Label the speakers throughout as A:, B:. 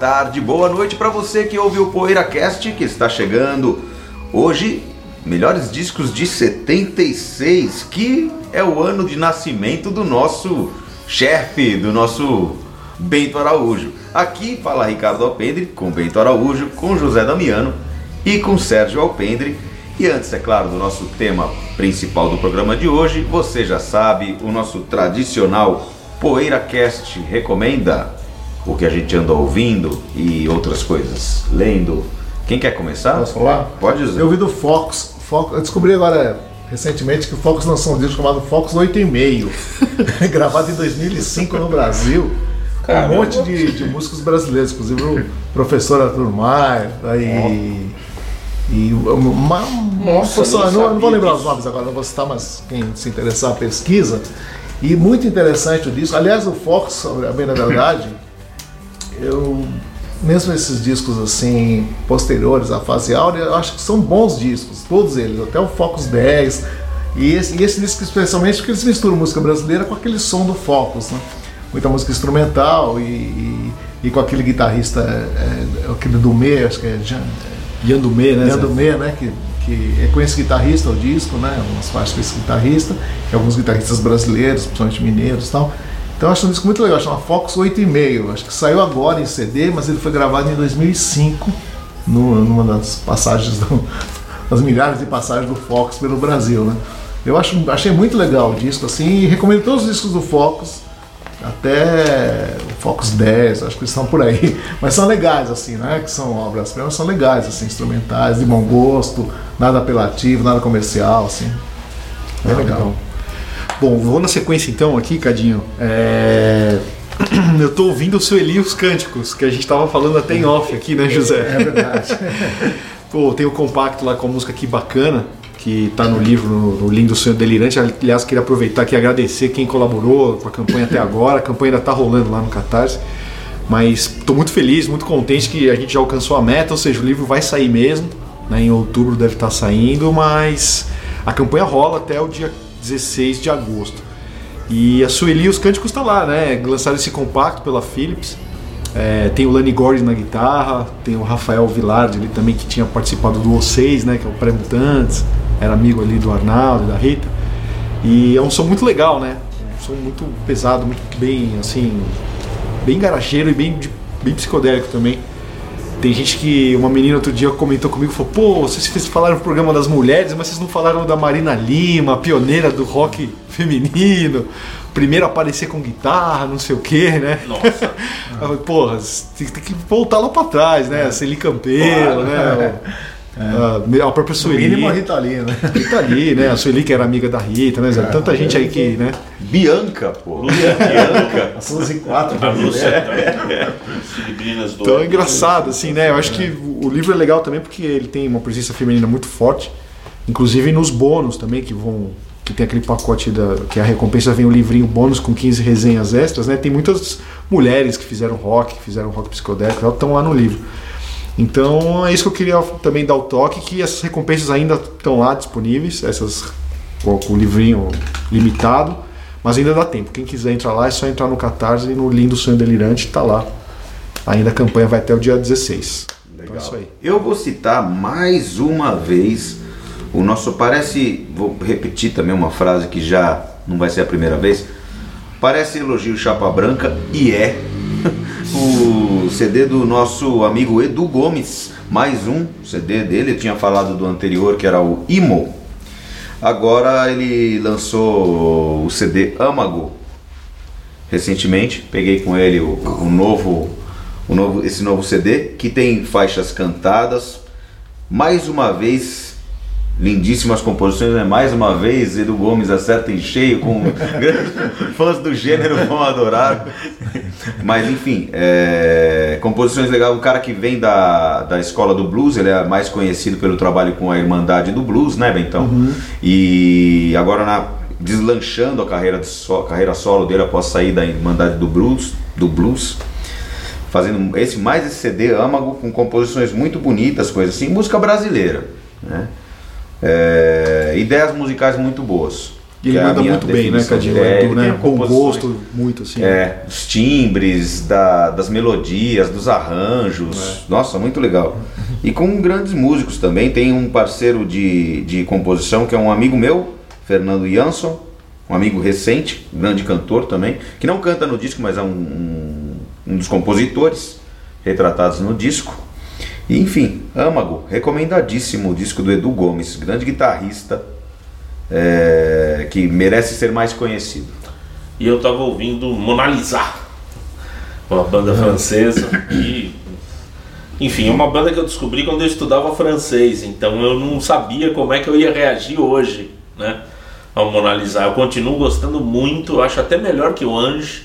A: tarde, boa noite para você que ouve o PoeiraCast que está chegando hoje. Melhores discos de 76, que é o ano de nascimento do nosso chefe, do nosso Bento Araújo. Aqui fala Ricardo Alpendre com Bento Araújo, com José Damiano e com Sérgio Alpendre. E antes, é claro, do nosso tema principal do programa de hoje, você já sabe, o nosso tradicional PoeiraCast recomenda o que a gente anda ouvindo e outras coisas, lendo. Quem quer começar?
B: Posso falar?
A: Pode dizer.
B: Eu vi do Fox. Fox eu descobri agora recentemente que o Fox lançou um disco chamado Fox 8,5, gravado em 2005 no Brasil. Com um monte de, de músicos brasileiros, inclusive o professor Arthur Maia, aí. E uma,
C: Nossa,
B: pessoa, não, não vou lembrar os nomes agora, não vou citar, mas quem se interessar pesquisa. E muito interessante o disco. Aliás, o Fox, a bem na verdade, eu mesmo esses discos assim posteriores à fase áurea, eu acho que são bons discos, todos eles, até o Focus 10 e esse, e esse disco especialmente porque eles misturam música brasileira com aquele som do Focus, né? muita música instrumental e, e, e com aquele guitarrista, é, é, aquele do meio, acho que é Jean,
D: Ian Dumé, né? Zé?
B: Dumé, né? Que, que é com esse guitarrista o disco, né? Umas faixas com esse guitarrista, e alguns guitarristas brasileiros, principalmente mineiros e tal. Então eu acho um disco muito legal, chama Fox 8,5. Acho que saiu agora em CD, mas ele foi gravado em 2005, no, numa das passagens, do, das milhares de passagens do Fox pelo Brasil, né? Eu acho, achei muito legal o disco, assim, e recomendo todos os discos do Fox, até o Focus 10, acho que eles estão por aí. Mas são legais, assim, né? Que são obras-primas, são legais, assim, instrumentais, de bom gosto, nada apelativo, nada comercial, assim. Bem
D: Ah,
B: legal.
D: legal. Bom, vou na sequência então aqui, Cadinho. É... Eu tô ouvindo o Sueli os Cânticos, que a gente tava falando até em off aqui, né, José?
B: É verdade.
D: Pô, tem o compacto lá com a música aqui bacana, que tá no livro, no, Lindo Sonho Delirante. Aliás, queria aproveitar aqui e agradecer quem colaborou com a campanha até agora. A campanha ainda tá rolando lá no Catarse. Mas tô muito feliz, muito contente que a gente já alcançou a meta, ou seja, o livro vai sair mesmo. Né, em outubro deve estar saindo, mas a campanha rola até o dia 16 de agosto. E a Sueli os Cânticos tá lá, né? Lançaram esse compacto pela Philips. É, tem o Lani Gordon na guitarra, tem o Rafael Villardi ali também que tinha participado do O6, né, que é o Pré-Mutantes, era amigo ali do Arnaldo e da Rita. E é um som muito legal, né? Um som muito pesado, muito bem, assim, bem garageiro e bem, bem psicodélico também. Tem gente que, uma menina outro dia comentou comigo, falou, pô, vocês falaram no programa das mulheres, mas vocês não falaram da Marina Lima, pioneira do rock feminino, primeiro a aparecer com guitarra, não sei o que, né?
C: Nossa.
D: Porra, tem, tem que voltar lá pra trás, né? A Celi Campelo, né? O- A, a própria
B: No
D: Sueli.
B: mínimo a Rita Lee, né?
D: Rita ali, né? A Sueli que era amiga da Rita, né? Zé? Tanta gente aí que, né?
A: Bianca, pô. Bianca.
B: A Suzy 4
C: A Lúcia. Filipinas do.
D: Então é engraçado, assim, né? Eu acho que o livro é legal também porque ele tem uma presença feminina muito forte, inclusive nos bônus também, que vão. Que tem aquele pacote da. que a recompensa vem o livrinho bônus com 15 resenhas extras, né? Tem muitas mulheres que fizeram rock, que fizeram rock psicodélico, e tal, estão lá no livro. Então é isso que eu queria também dar o toque, que essas recompensas ainda estão lá disponíveis, essas com o livrinho limitado, mas ainda dá tempo. Quem quiser entrar lá é só entrar no Catarse e no Lindo Sonho Delirante, tá lá. Ainda a campanha vai até o dia 16. Então é isso aí.
A: Eu vou citar mais uma vez o nosso. Parece. Vou repetir também uma frase que já não vai ser a primeira vez. Parece elogio chapa branca e é. O CD do nosso amigo Edu Gomes. Mais um CD dele. Eu tinha falado do anterior que era o Imo. Agora ele lançou o CD Amago recentemente. Peguei com ele o, o novo, o novo, esse novo CD que tem faixas cantadas. Mais uma vez lindíssimas composições, né? mais uma vez, Edu Gomes acerta em cheio, com fãs do gênero vão adorar. Mas enfim, é, composições legais, um cara que vem da, da escola do blues, ele é mais conhecido pelo trabalho com a Irmandade do Blues, né, Bentão? E agora na, deslanchando a carreira, de so, carreira solo dele após sair da Irmandade do Blues, do blues fazendo esse mais esse CD âmago com composições muito bonitas, coisas assim, música brasileira, né? É, ideias musicais muito boas.
D: E ele
A: é
D: manda muito bem, né, Cadinho? É, né? Com gosto, muito assim.
A: É, os timbres, da- das melodias, dos arranjos. Nossa, muito legal. E com grandes músicos também. Tem um parceiro de, de composição que é um amigo meu, Fernando Jansson, um amigo recente, grande cantor também, que não canta no disco, mas é um, um, um dos compositores retratados no disco. E, enfim, Âmago, recomendadíssimo o disco do Edu Gomes, grande guitarrista, é, que merece ser mais conhecido.
C: E eu tava ouvindo Mona Lisa, uma banda francesa. E, enfim, é uma banda que eu descobri quando eu estudava francês, então eu não sabia como é que eu ia reagir hoje, né? Ao Mona Lisa. Eu continuo gostando muito, acho até melhor que o Ange,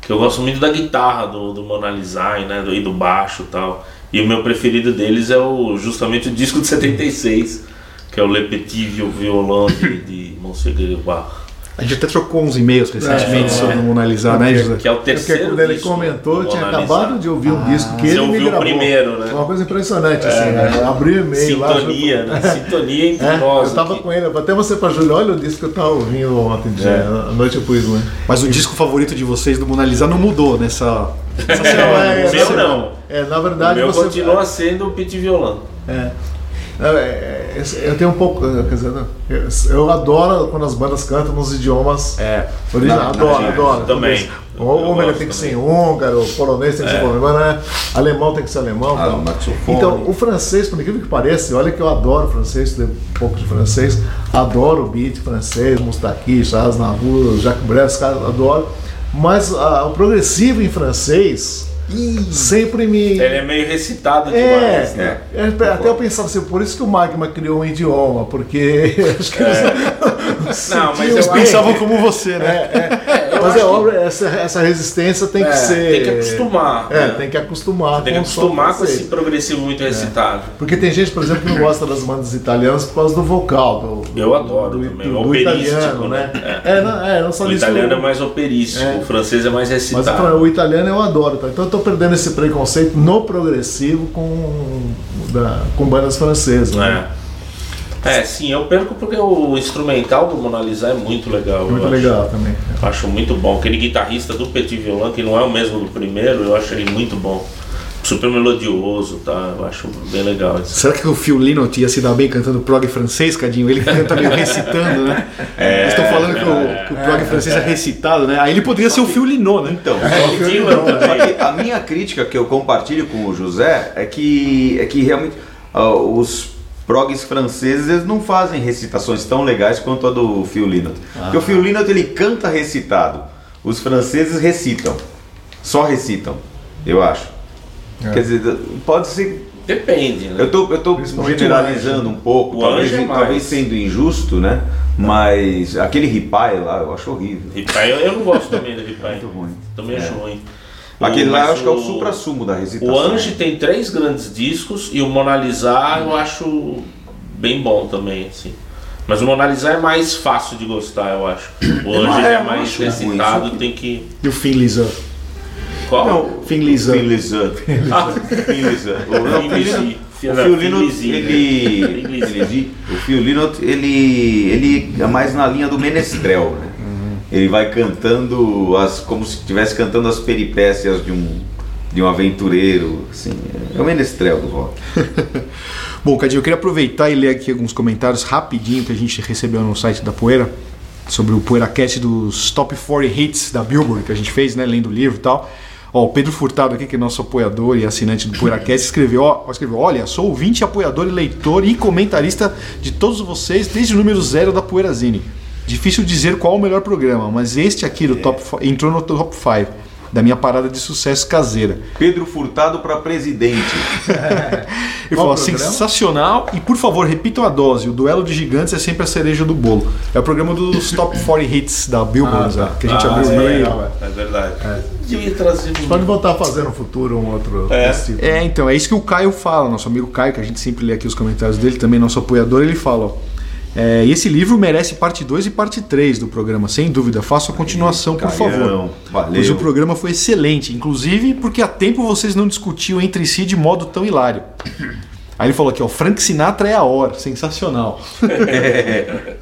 C: que eu gosto muito da guitarra do, do Mona Lisa né? do, e do baixo e tal. E o meu preferido deles é o, justamente o disco de 76, que é o Le Petit Violon de, de Monseguer Bar.
D: A gente até trocou uns e-mails recentemente
C: É.
D: sobre o Mona Lisa, né, José?
C: Que é o
B: Porque
C: terceiro
B: quando ele comentou, tinha acabado de ouvir um disco que
C: você
B: ele me
C: ouviu o
B: gravou.
C: primeiro, né?
B: Foi uma coisa impressionante, assim, né? Abriu o e-mail lá.
C: Sintonia, né? Sintonia entre
B: É,
C: nós.
B: eu tava
C: aqui.
B: com ele, até você pra Júlio, olha o disco que eu tava ouvindo ontem, de,
C: É.
B: à noite eu pus, né?
D: Mas o disco favorito de vocês do Mona Lisa não mudou nessa. nessa
B: Não,
D: semana.
B: é,
C: O meu
B: é,
C: não.
B: É, na
C: O
B: verdade
C: meu
B: você.
C: continua sendo o Petit Violão.
B: É. É, é, Eu tenho um pouco. Quer dizer, eu, adoro quando as bandas cantam nos idiomas
D: É.
B: originais.
A: Na-
B: Adoro,
A: na-
B: adoro.
C: também.
B: O
C: gosto
B: tem que ser húngaro, polonês tem que ser polonês, né? alemão tem que ser alemão.
A: Ah, o saxofone.
B: Então, o francês, por incrível que pareça, olha que eu adoro francês, estudei um pouco de francês, adoro o beat francês, Moustaki, Charles Navour, Jacques Brel, esses caras adoro. Mas ah, o progressivo em francês sempre me.
C: Ele é meio recitado
B: É,
C: demais, né?
B: é, até eu pensava assim, por isso que o Magma criou um idioma, porque acho que eles
C: Não, mas
B: sentiam
C: eu
D: Eles pensavam como você, né?
C: Eu
B: Mas é
C: que-
B: óbvio, essa, essa resistência tem que
C: É,
B: ser.
C: tem que acostumar,
B: É,
C: né?
B: tem que acostumar.
C: Tem que acostumar com esse progressivo muito recitado.
B: Porque tem gente, por exemplo, que não gosta das bandas italianas por causa do vocal. Do,
C: Eu adoro
B: do,
C: também,
B: do, do italiano, né?
C: né?
B: É, não, é, não só
C: O italiano é mais operístico,
B: É.
C: o francês é mais
B: Mas eu
C: recitado.
B: o italiano eu adoro, tá? então eu tô perdendo esse preconceito no progressivo com, da- com bandas francesas. Né?
C: É. é, sim, eu perco porque o instrumental do Mona Lisa é muito legal. eu
B: Muito
C: acho.
B: legal também.
C: Eu acho muito bom. Aquele guitarrista do Petit Violon, que não é o mesmo do primeiro, eu acho ele muito bom. Super melodioso, tá? Eu acho bem legal isso.
D: Será que o Phil Lynott ia se dar bem cantando prog francês, Cadinho? Ele canta meio recitando, né? Eles estão falando que o, que o prog francês é recitado, né? Aí ele poderia ser o Phil Lynott, né?
A: Então,
C: também.
A: a minha crítica que eu compartilho com o José é que, é que realmente ah, os progs franceses eles não fazem recitações tão legais quanto a do Phil Lynott. Porque o Phil Lynott ele canta recitado, os franceses recitam, só recitam, eu acho.
B: É.
A: Quer dizer, pode ser.
C: Depende, né?
A: Eu tô, eu tô generalizando um pouco,
C: O
A: talvez,
C: é
A: talvez sendo injusto, né? Mas aquele ripai lá eu acho horrível.
C: Ripai, eu, eu não gosto também do Ripai.
A: Muito ruim.
C: Também acho ruim.
A: Aquele
C: O-
A: lá eu acho que é o supra-sumo da recitação.
C: O Ange tem três grandes discos e o Mona Lisa eu acho bem bom também, assim. Mas o Mona Lisa é mais fácil de gostar, eu acho. O
A: não-
C: Ange
A: é,
C: é, mais recitado, tem que.
D: E o Finn Lisa?
C: Qual?
A: Não. Phil Lizard.
C: Ah,
A: Phil Lizard. O- não, o O ele, o Phil Lynott, ele, ele é mais na linha do menestrel, né? Ele vai cantando as, como se estivesse cantando as peripécias de um, de um aventureiro, assim, é o menestrel do rock.
D: Bom, Cadinho, eu queria aproveitar e ler aqui alguns comentários rapidinho que a gente recebeu no site da Poeira sobre o PoeiraCast dos Top 40 Hits da Billboard que a gente fez, né, lendo o livro e tal. Ó, o Pedro Furtado aqui, que é nosso apoiador e assinante do PoeiraCast, escreveu, ó, escreveu, olha, sou ouvinte, apoiador e leitor e comentarista de todos vocês desde o número zero da Poeirazine. Difícil dizer qual o melhor programa, mas este aqui do top fi- entrou no top 5. da minha parada de sucesso caseira.
A: Pedro Furtado para presidente.
D: Ele falou,
B: programa?
D: sensacional e por favor repitam a dose, o duelo de gigantes é sempre a cereja do bolo. É o programa dos Top 40 Hits da Billboard,
B: Ah, tá.
D: que a gente
C: Ah,
D: abriu
C: é
D: o meio.
B: legal,
C: É verdade. Ia trazer um-
B: Pode voltar a fazer no futuro um outro
C: É.
B: tipo.
D: É, então, é isso que o Caio fala, nosso amigo Caio, que a gente sempre lê aqui os comentários dele, também nosso apoiador, ele fala, ó, é, e esse livro merece parte 2 e parte 3 do programa, sem dúvida. Faça a continuação, por favor.
A: Caião, valeu.
D: Pois o programa foi excelente, inclusive porque há tempo vocês não discutiam entre si de modo tão hilário. Aí ele falou aqui, ó, Frank Sinatra é a hora, sensacional.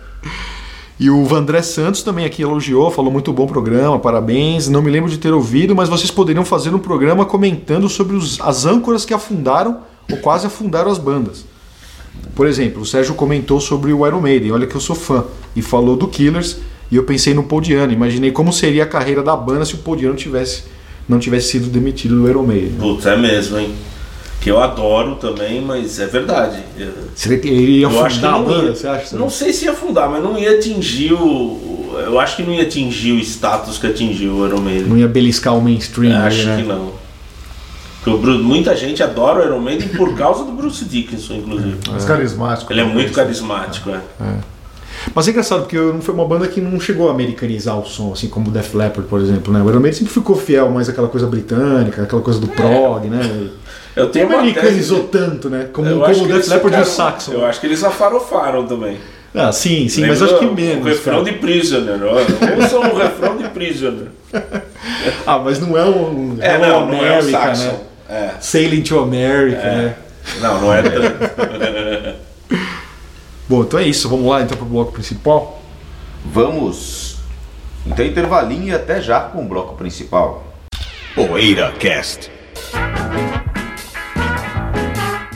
D: E o Vandré Santos também aqui elogiou, falou muito bom programa, parabéns. Não me lembro de ter ouvido, mas vocês poderiam fazer um programa comentando sobre os- as âncoras que afundaram ou quase afundaram as bandas. Por exemplo, o Sérgio comentou sobre o Iron Maiden, olha que eu sou fã, e falou do Killers, e eu pensei no Paul Diano, imaginei como seria a carreira da banda se o Paul Diano tivesse, não tivesse sido demitido do Iron Maiden.
C: Putz, é mesmo, hein? Que eu adoro também, mas é verdade.
D: Seria que ele ia
C: eu
D: afundar a
C: não
D: banda, você acha?
C: Não sei se ia afundar, mas não ia atingir o. Eu acho que não ia atingir o status que atingiu o Iron Maiden.
D: Não ia beliscar o mainstream, ali,
C: acho
D: né?
C: que não. Porque o Bru- muita gente adora o Iron Maiden por causa do Bruce Dickinson, inclusive.
B: Mais carismático.
C: Ele é muito
B: talvez.
C: carismático, é.
D: Mas é engraçado, porque não foi uma banda que não chegou a americanizar o som, assim como o Def Leppard, por exemplo, né? O Iron Maiden sempre ficou fiel mais àquela coisa britânica, aquela coisa do prog, né?
C: Eu tenho
D: Não americanizou
C: tese-
D: tanto, né? Como, como o Def Leppard e o Saxon.
C: Eu acho que eles afarofaram também.
D: Ah, sim, sim,
C: Lembra
D: mas acho que menos.
C: O refrão
D: cara.
C: de Prisoner. Ouçam o refrão de Prisoner.
D: Ah, mas não é um.
C: É,
D: Hello
C: não, não é o
D: America,
C: Saxon.
D: né?
C: É.
D: Sailing to America, né?
C: Não, não é tanto.
D: Bom, então é isso. Vamos lá então pro bloco principal.
A: Vamos. Então, intervalinho e até já com o bloco principal. Poeira Cast.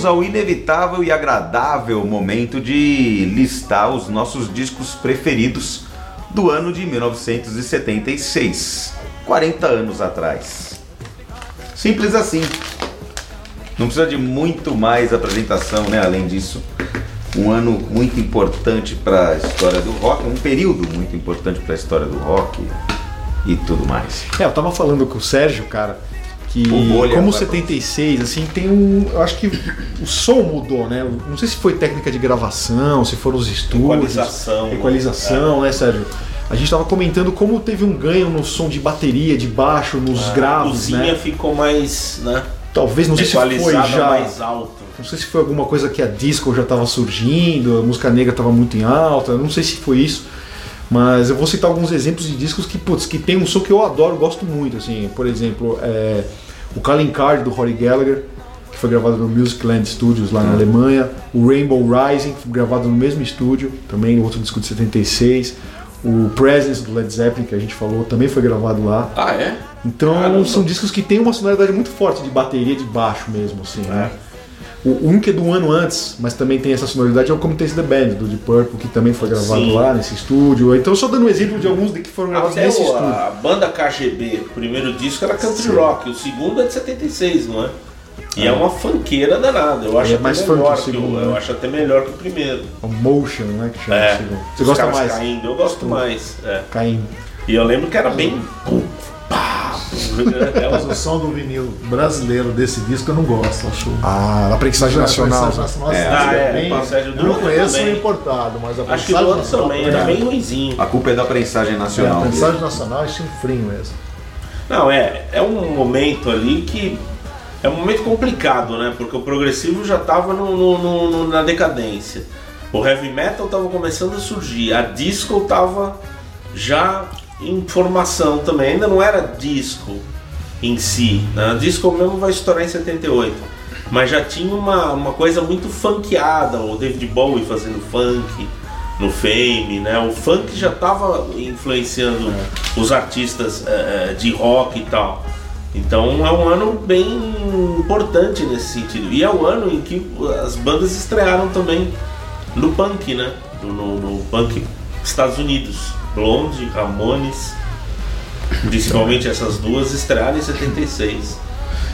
A: chegamos ao inevitável e agradável momento de listar os nossos discos preferidos do ano de 1976, 40 anos atrás. Simples assim. Não precisa de muito mais apresentação, né? Além disso, um ano muito importante para a história do rock, um período muito importante para a história do rock e tudo mais.
D: É, eu tava falando com o Sérgio, cara, que
A: bolha,
D: como o
A: vai,
D: 76, assim, tem um. Eu acho que o som mudou, né? Não sei se foi técnica de gravação, se foram os estúdios.
C: Equalização. É.
D: Equalização, né, Sérgio? A gente tava comentando como teve um ganho no som de bateria, de baixo, nos
C: A
D: graves,
C: cozinha
D: né?
C: ficou mais, né?
D: Talvez, não sei se foi já.
C: mais alto.
D: Não sei se foi alguma coisa que a disco já estava surgindo, a música negra estava muito em alta, não sei se foi isso. Mas eu vou citar alguns exemplos de discos que, putz, que tem um som que eu adoro, gosto muito, assim. Por exemplo, é, o Calling Card do Rory Gallagher, que foi gravado no Musicland Studios lá na Alemanha. O Rainbow Rising, que foi gravado no mesmo estúdio, também outro disco de 76. O Presence do Led Zeppelin, que a gente falou, também foi gravado lá.
C: Ah, é?
D: Então
C: Caramba.
D: são discos que têm uma sonoridade muito forte de bateria de baixo mesmo, assim, né? O um que é do ano antes, mas também tem essa sonoridade, é o Commontaste the Band, do Deep Purple, que também foi gravado
C: Sim.
D: lá nesse estúdio. Então só dando um exemplo de alguns que foram gravados
C: Até
D: nesse
C: o-
D: estúdio.
C: a banda KGB, o primeiro disco era country rock, o segundo é de 76, não é? E é, uma funkeira danada. Eu acho
D: É mais
C: melhor
D: o
C: que o,
D: segundo,
C: eu
D: né?
C: acho até melhor que o primeiro.
D: O Motion, né? Que chama
C: É.
D: o segundo. Você
C: Os
D: gosta mais?
C: caindo, eu gosto mais. é.
D: Caindo.
C: E eu lembro que era bem.
B: Mas
C: uma-
B: o som do vinil brasileiro desse disco eu não gosto, acho.
D: Ah, na prensagem nacional.
B: A prensagem nacional
A: É.
C: Ah, é,
B: bem-
C: a prensagem do
B: eu não conheço
C: também.
B: o importado, mas a
C: Acho que do
B: prensagem
C: outro
B: nacional
C: também,
B: é
C: era
B: bem-
C: ruimzinho.
A: A culpa é da prensagem
B: É, a
A: nacional.
B: prensagem nacional é chinfrinho mesmo.
C: Não, é, é um momento ali que. É um momento complicado, né? Porque o progressivo já estava no, no- no- no- na decadência. O heavy metal tava começando a surgir, a disco tava já em formação também, ainda não era disco em si, né? Disco mesmo vai estourar em 78, mas já tinha uma, uma coisa muito funkeada, o David Bowie fazendo funk no Fame, né? O funk já estava influenciando os artistas eh, de rock e tal. Então é um ano bem importante nesse sentido. E é o ano em que as bandas estrearam também no punk, né? No, no- no punk Estados Unidos. Blonde, Ramones, principalmente essas duas estrearam em 76.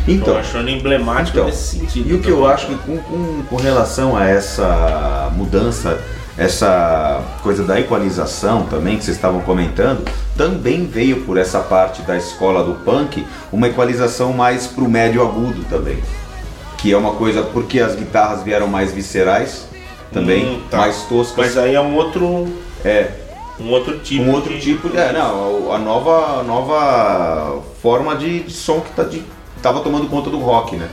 C: Então,
A: Então,
C: eu acho um ano emblemático
A: Então,
C: nesse sentido.
A: E o que eu acho que com, com, com relação a essa mudança, essa coisa da equalização também que vocês estavam comentando, também veio por essa parte da escola do punk uma equalização mais pro médio agudo também. Que é uma coisa, porque as guitarras vieram mais viscerais também,
C: Hum, tá.
A: mais toscas.
C: Mas aí é um outro,
A: É,
C: um outro tipo.
A: um outro
C: de-
A: tipo de. É, não, a nova, a nova forma de, de som que tá de, tava tomando conta do rock, né?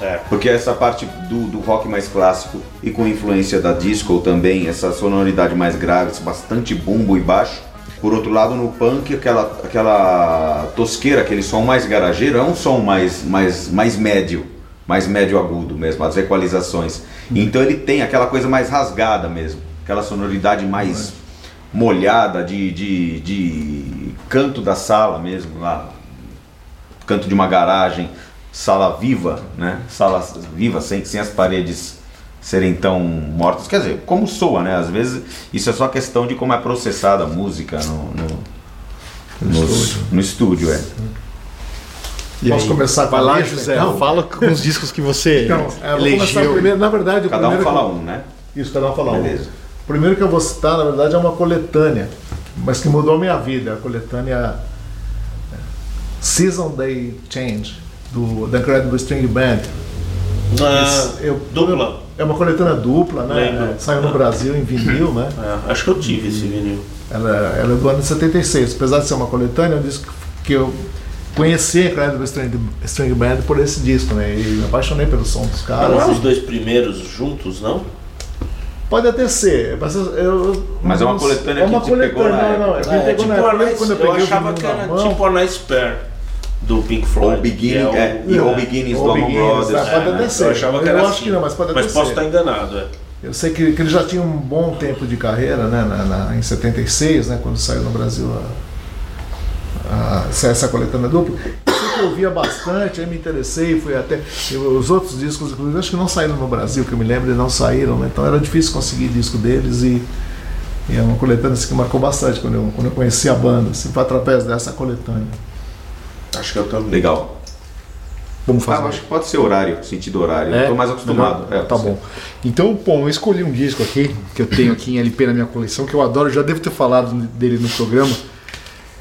C: É.
A: Porque essa parte do, do rock mais clássico e com influência da disco também, essa sonoridade mais grave, bastante bumbo e baixo. Por outro lado, no punk, aquela, aquela tosqueira, aquele som mais garageiro, é um som mais, mais, mais médio, mais médio agudo mesmo, as equalizações. Então ele tem aquela coisa mais rasgada mesmo, aquela sonoridade mais molhada de, de, de canto da sala mesmo, lá, canto de uma garagem, sala viva, né? Sala viva, sem, sem as paredes serem tão mortas. Quer dizer, como soa, né? Às vezes isso é só questão de como é processada a música no, no, nos-
B: estúdio.
A: no estúdio. É.
D: E
B: Posso
D: aí?
B: começar com
D: Vai
B: a
D: lá,
B: lista,
D: José.
B: então?
D: Fala com os discos que você
B: Então, é, vou começar
D: elegeu.
B: primeiro. Na verdade, o
A: Cada um fala
B: que-
A: um, né?
B: Isso, cada um fala um.
A: Beleza.
B: O primeiro que eu vou citar, na verdade, é uma coletânea, mas que mudou a minha vida. A coletânea é, Season Day Change, do The Incredible String Band.
C: Ah,
B: eu-
C: dupla.
B: É uma coletânea dupla, né? Saiu no Brasil em vinil, né?
C: É, acho que eu tive esse vinil.
B: Ela, ela é do ano de 76. Apesar de ser uma coletânea, eu disse que eu conheci a Incredible String, String Band por esse disco, né? E me apaixonei pelo som dos caras.
C: não é
B: e-
C: os dois primeiros juntos, não?
B: Pode até ser, mas eu, eu-
A: Mas é uma
B: não-
A: coletânea
B: é uma
A: que te pegou
B: coletânea,
A: na
B: não, não, é
A: época.
B: que me
C: É,
B: pegou
C: tipo
B: na
C: a
B: época,
C: Nice,
B: quando eu
C: eu achava que
B: na
C: era tipo a Nice Pair do Pink Floyd.
A: Ou Beginning,
C: que é o-
A: é, e ou Beginnings do Allman Brothers.
B: tá, pode
C: É,
B: até
C: eu
B: ser.
C: achava que
B: Eu acho
C: assim.
B: que não, mas pode até
C: Mas posso
B: ser.
C: estar enganado, é.
B: Eu sei que, que ele já tinha um bom tempo de carreira, né, na, na- em 76, né, quando saiu no Brasil a, a- essa coletânea dupla. Eu ouvia bastante, aí me interessei, fui até. eu- os outros discos, inclusive, acho que não saíram no Brasil, que eu me lembro, eles não saíram, né, então era difícil conseguir disco deles e, e é uma coletânea assim, que marcou bastante quando eu, quando eu conheci a banda, assim, foi através dessa coletânea.
C: Acho que eu também.
A: Legal.
D: Vamos
A: Ah,
D: fazer.
A: eu acho que pode ser horário, sentido horário. Eu tô mais acostumado. É,
D: tá bom. Então, bom, eu escolhi um disco aqui, que eu tenho aqui em LP na minha coleção, que eu adoro, já devo ter falado dele no programa.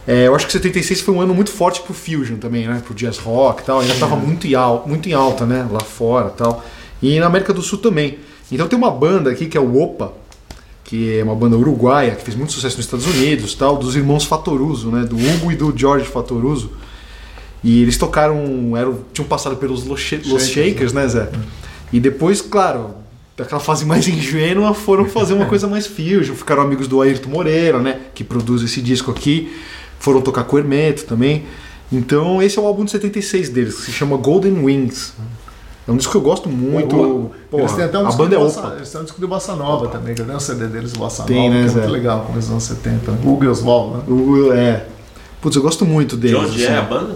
D: É, eu acho que 76 foi um ano muito forte pro Fusion também, né? Pro jazz rock e tal. Ainda tava muito em, al muito em alta, né? Lá fora e tal. E na América do Sul também. Então tem uma banda aqui que é o Opa, que é uma banda uruguaia, que fez muito sucesso nos Estados Unidos, tal, dos irmãos Fatoruso, né? Do Hugo e do George Fatoruso. E eles tocaram, eram, tinham passado pelos Los, Los Shakers, né, Zé? E depois, claro, daquela fase mais ingênua, foram fazer uma coisa mais fusion. Ficaram amigos do Ayrton Moreira, né? Que produz esse disco aqui. Foram tocar com o Hermeto também. Então, esse é o álbum de 76 deles, que se chama Golden Wings. É um disco que eu gosto muito. Porra,
B: eles têm até um
D: a banda é
B: de bossa,
D: Opa.
B: Eles têm um disco de Bossa Nova também, que eu tenho um CD deles, Bossa
D: Tem,
B: Nova,
D: né,
B: que é
D: Zé?
B: muito legal, começo dos anos 70. O Hugo Oswald, né?
D: O- é. Putz, eu gosto muito
C: De
D: deles.
C: onde
D: assim.
C: é a banda?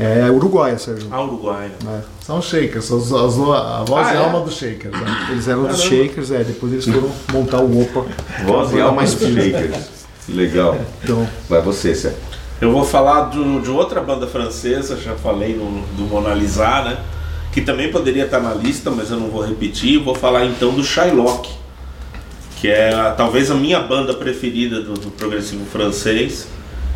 D: É Uruguaia, Sérgio.
C: Ah, Uruguai.
D: É.
B: São Shakers, os- as- a voz
C: Ah,
B: e
C: é?
B: a alma dos Shakers. Né?
D: Eles eram dos. Shakers, é. Depois eles foram montar o Opa.
A: Voz e alma
D: mais
A: dos Shakers. Legal.
D: Então,
A: Vai você, Cé.
C: Eu vou falar do- de outra banda francesa, já falei no, do Mona Lisa, né? Que também poderia estar na lista, mas eu não vou repetir. Vou falar então do Shylock, que é a- talvez a minha banda preferida do, do progressivo francês.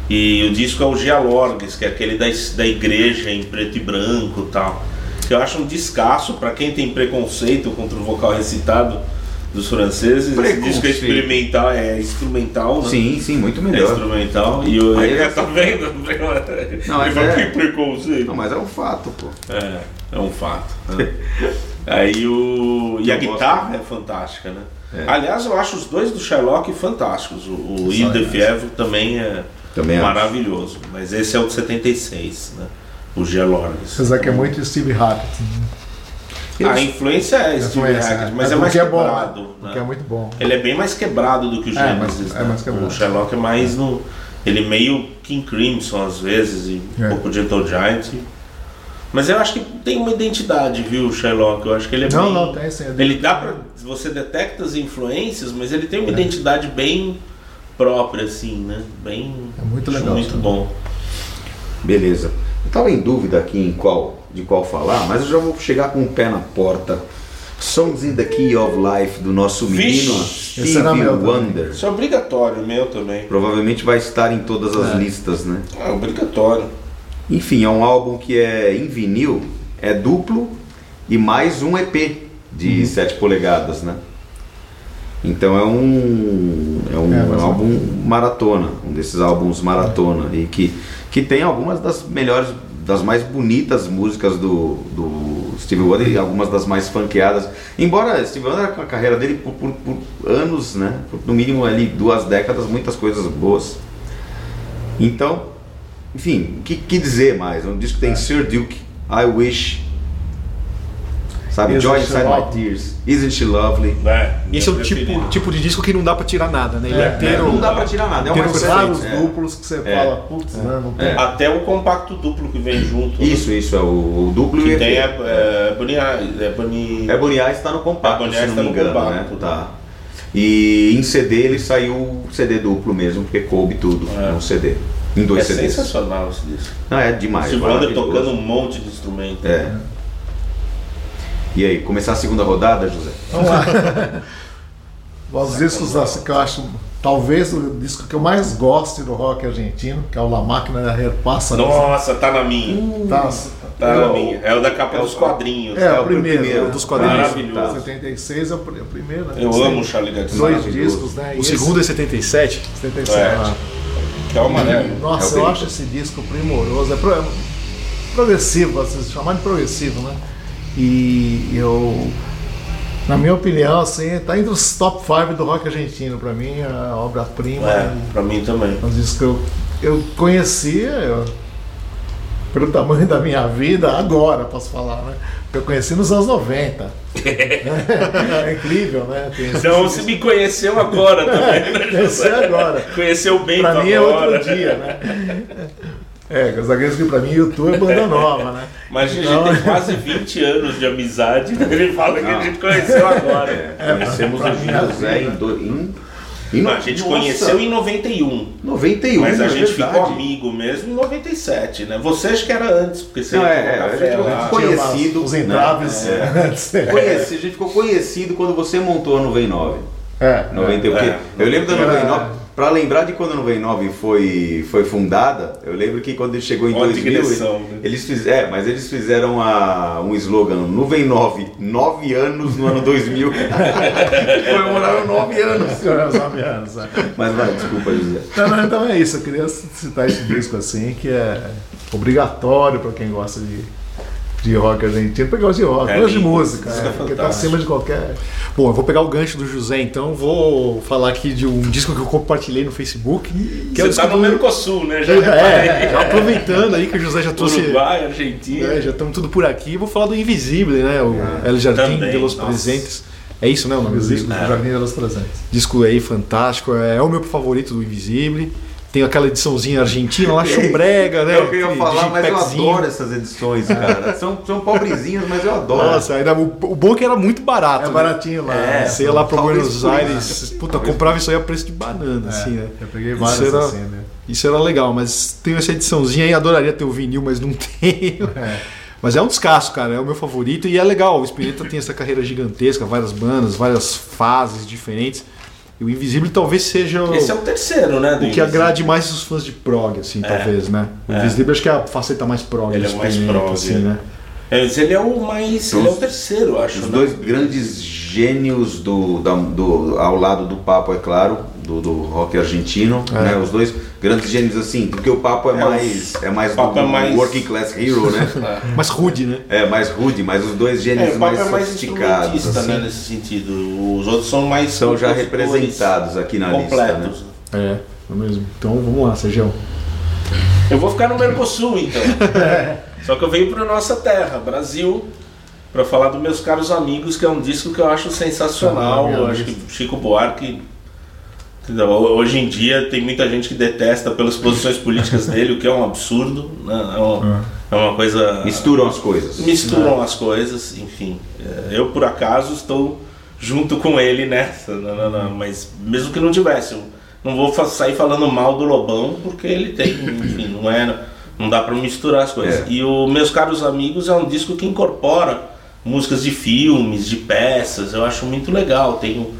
C: E o disco é o Gialorgues, que é aquele da, da igreja em preto e branco e tal. Que eu acho um descasso para quem tem preconceito contra o vocal recitado dos franceses. Esse disco é experimental, é instrumental, né?
A: Sim, sim, muito
C: É
A: melhor.
C: instrumental. E o
A: Aí
C: ele
A: é-
C: tá vendo?
A: Não, mas é-
C: que preconceito.
A: Não, mas é um fato, pô.
C: É, é um fato. né? Aí o. E a
A: gosto
C: guitarra é fantástica, né?
A: É.
C: Aliás, eu acho os dois do Sherlock fantásticos. O, o Il de Fievre também é
A: Também acho.
C: maravilhoso. Mas esse é o de 76, né? O Georges.
B: Apesar que é muito Steve Hackett. Né?
C: A influência é Steve Hackett,
B: né?
C: mas
B: É
C: é, mais
B: porque é bom,
C: quebrado.
B: né?
C: né?
B: É muito bom.
C: Ele é bem mais quebrado do que o
B: É,
C: Genesis.
B: mais- é
C: né?
B: mais quebrado.
C: O Sherlock é mais no. Ele é meio King Crimson às vezes, e um
B: É.
C: pouco Gentle Giant. Mas eu acho que tem uma identidade, viu, o Sherlock? Eu acho que ele é
B: Não,
C: bem.
B: não, tem sim.
C: Ele dá pra. Você detecta as influências, mas ele tem uma identidade bem própria, assim, né? Bem.
B: É muito legal,
C: Muito bom.
A: Beleza. Eu tava em dúvida aqui em qual, de qual falar, mas eu já vou chegar com o pé na porta. Songs in the Key of Life do nosso menino
C: Vixe,
A: Stevie. Wonder.
C: Isso é obrigatório, meu também.
A: Provavelmente vai estar em todas as listas, né?
C: É obrigatório.
A: Enfim, é um álbum que é em vinil, é duplo e mais um EP de 7 polegadas, né? Então é um, é um,
B: É,
A: é um álbum maratona, um desses álbuns maratona e que, que tem algumas das melhores, das mais bonitas músicas do, do Steve Wonder e algumas das mais funkeadas. Embora Steve Wonder com a carreira dele por, por, por anos, né? Por, no mínimo ali duas décadas, muitas coisas boas. Então, enfim, o que, que dizer mais? Um disco que tem Sir Duke, I Wish, sabe?
B: Isn't
A: Joy
B: She
A: Inside My? Tears, Isn't She Lovely?
C: É,
D: Esse é o tipo, tipo de disco que não dá pra tirar nada, né? Ele é,
B: É,
D: inteiro.
A: não dá pra tirar nada, é uma
B: vários
A: é.
B: duplos que você
A: É.
B: fala, putz, né, não tem.
A: É.
C: Até o compacto duplo que vem junto. né?
A: Isso, isso, é o, o duplo e
C: Que
A: o
C: tem é, é, Bonnie, é Bonnie-
A: É Bonnie está no compacto,
C: É,
A: se não
C: tá
A: me
C: no
A: engano,
C: compacto.
A: né? Tá. E em CD ele saiu CD duplo mesmo, porque coube tudo
C: É.
A: no CD. Em
C: É
A: dois CDs.
C: sensacional esse disco.
A: Não, é demais. Maravilhoso.
C: tocando um monte de instrumento.
A: É. E aí, começar a segunda rodada, José?
B: Vamos lá. Os discos assim, que eu acho, talvez o disco que eu mais goste do rock argentino, que é o La Máquina da Repassa.
C: Nossa, tá na minha.
B: Tá,
C: Tá na
A: Não.
C: minha. É o da capa
A: É
C: dos quadrinhos.
B: é,
A: É
B: o primeiro,
A: primeiro.
D: dos quadrinhos.
C: Maravilhoso.
B: 76 é o, é o primeiro, né?
C: Eu
B: Sim.
C: amo o Charlie Garcia.
B: Dois discos, né?
D: O
B: E
D: segundo é 77.
B: esse, 77.
C: É.
B: ah.
C: Que é o amarelo.
B: Nossa,
A: É
B: eu acho esse disco primoroso. É pro- progressivo, assim, chamar de progressivo, né? E eu, na minha opinião, assim, tá entre os top 5 do rock argentino. Pra mim, a obra-prima.
C: É, pra mim também.
B: Um disco que eu, eu conhecia, eu, pelo tamanho da minha vida, agora posso falar, né? Eu conheci nos anos 90. é incrível, né? Conheci
C: Então você me conheceu agora também, né?
B: Conheci agora.
C: Conheceu bem
B: Pra mim é
C: agora.
B: outro dia, né? É, os zagueiros que pra mim YouTube é banda nova, né?
C: Mas
B: então...
C: a gente então, tem quase 20 anos de amizade, né? ele fala Não. que a gente conheceu agora.
A: É, conhecemos o José é em, do, em
C: não, a gente
A: Nossa.
C: conheceu em 91.
A: 91,
C: Mas a
A: é
C: gente
A: verdade.
C: ficou amigo mesmo em 97, né? Você acho que era antes, porque você
A: não, é, café, a gente
C: lá,
A: conhecido.
B: Os entraves
A: né?
B: é.
A: é. Conheci, a gente ficou conhecido quando você montou a 99.
B: É.
A: 91, é,
C: é.
A: Eu lembro da 99. Para lembrar de quando a 99 foi, foi fundada, eu lembro que quando ele chegou em
C: Uma
A: 2000,
C: digressão, né?
A: eles fizeram, é, mas eles fizeram a, um slogan, Nuvem 9, 9 anos no ano 2000. Comemoraram 9 anos.
B: nove anos. É.
A: Mas vai, desculpa, José.
B: Não, não, então é isso, eu queria citar esse disco assim, que é obrigatório para quem gosta de de rock argentino, porque gosta de rock,
C: É
B: gosta de música, é,
C: é
B: porque tá acima de qualquer.
D: Bom, eu vou pegar o gancho do José então, vou falar aqui de um disco que eu compartilhei no Facebook. Que é o
C: Você tá
D: disco
C: no
D: do-
C: Mercosul, né? Já
D: É, já aproveitando aí que o José já trouxe.
C: Uruguai, Argentina.
D: É, já estamos tudo por aqui. Vou falar do Invisível, né? O El Jardim
C: Também,
D: de los
C: nossa.
D: Presentes. É isso, né? O nome do disco.
B: no Jardim dos Presentes.
D: Disco aí fantástico. É, é o meu favorito do Invisível. Tem aquela ediçãozinha argentina lá, chumbrega, né?
A: É o que eu ia
D: Aquele
A: falar, mas eu adoro essas edições, cara. São, são pobrezinhas, mas eu adoro.
D: Nossa, ainda, o, o bom é que era muito barato.
B: É
D: né?
B: baratinho lá.
A: É,
B: né?
D: Você ia lá
A: Talvez
D: Buenos Aires, puta, comprava isso aí a preço de banana,
B: É,
D: assim, né?
B: Eu peguei várias
D: era-
B: assim, né?
D: Isso era legal, mas tenho essa ediçãozinha aí, adoraria ter o vinil, mas não tenho.
B: É.
D: Mas é um descasso, cara, é o meu favorito e é legal. O Spinetta tem essa carreira gigantesca, várias bandas, várias fases diferentes. E o Invisível talvez seja o,
C: Esse é o terceiro, né?
D: o que
C: Invisível.
D: agrade mais os fãs de prog, assim, talvez, né? O
C: É.
D: Invisível acho que é a faceta mais prog
C: Ele
D: do
C: é o mais prog,
D: assim,
C: é.
D: né?
C: É, mas ele é o mais. Ele é o terceiro, acho.
A: Os
C: né?
A: dois grandes gênios do, da- do- ao lado do Papo, é claro, do, do rock argentino,
D: É.
A: né? Os dois Grandes gênios assim, porque o Papo é,
C: É,
A: mais é mais do,
C: é mais-
A: working class hero, né?
D: Mais rude, né?
A: é mais rude, mas os dois
C: É,
A: gênios
C: o
A: mais
C: Papa é mais
A: sofisticados
C: instrumentista,
A: assim,
C: né, nesse sentido. Os outros são mais
A: são já representados aqui na lista, né?
C: completos.
D: É, é mesmo. Então vamos lá, Sérgio.
C: Eu vou ficar no Mercosul, então. Só que eu venho para nossa terra, Brasil, para falar dos meus caros amigos, que é um disco que eu acho sensacional.
B: Ah,
C: eu acho que Chico Buarque. Entendeu? Hoje em dia tem muita gente que detesta pelas posições políticas dele, o que é um absurdo. Né? É, uma, é uma coisa.
A: Misturam as coisas.
C: misturam as coisas, enfim. É, Eu, por acaso, estou junto com ele nessa, não, não, não, mas mesmo que não tivesse, eu não vou sair falando mal do Lobão, porque ele tem, enfim, não é, não dá para misturar as coisas.
A: É.
C: E o Meus Caros Amigos é um disco que incorpora músicas de filmes, de peças, eu acho muito legal. Tem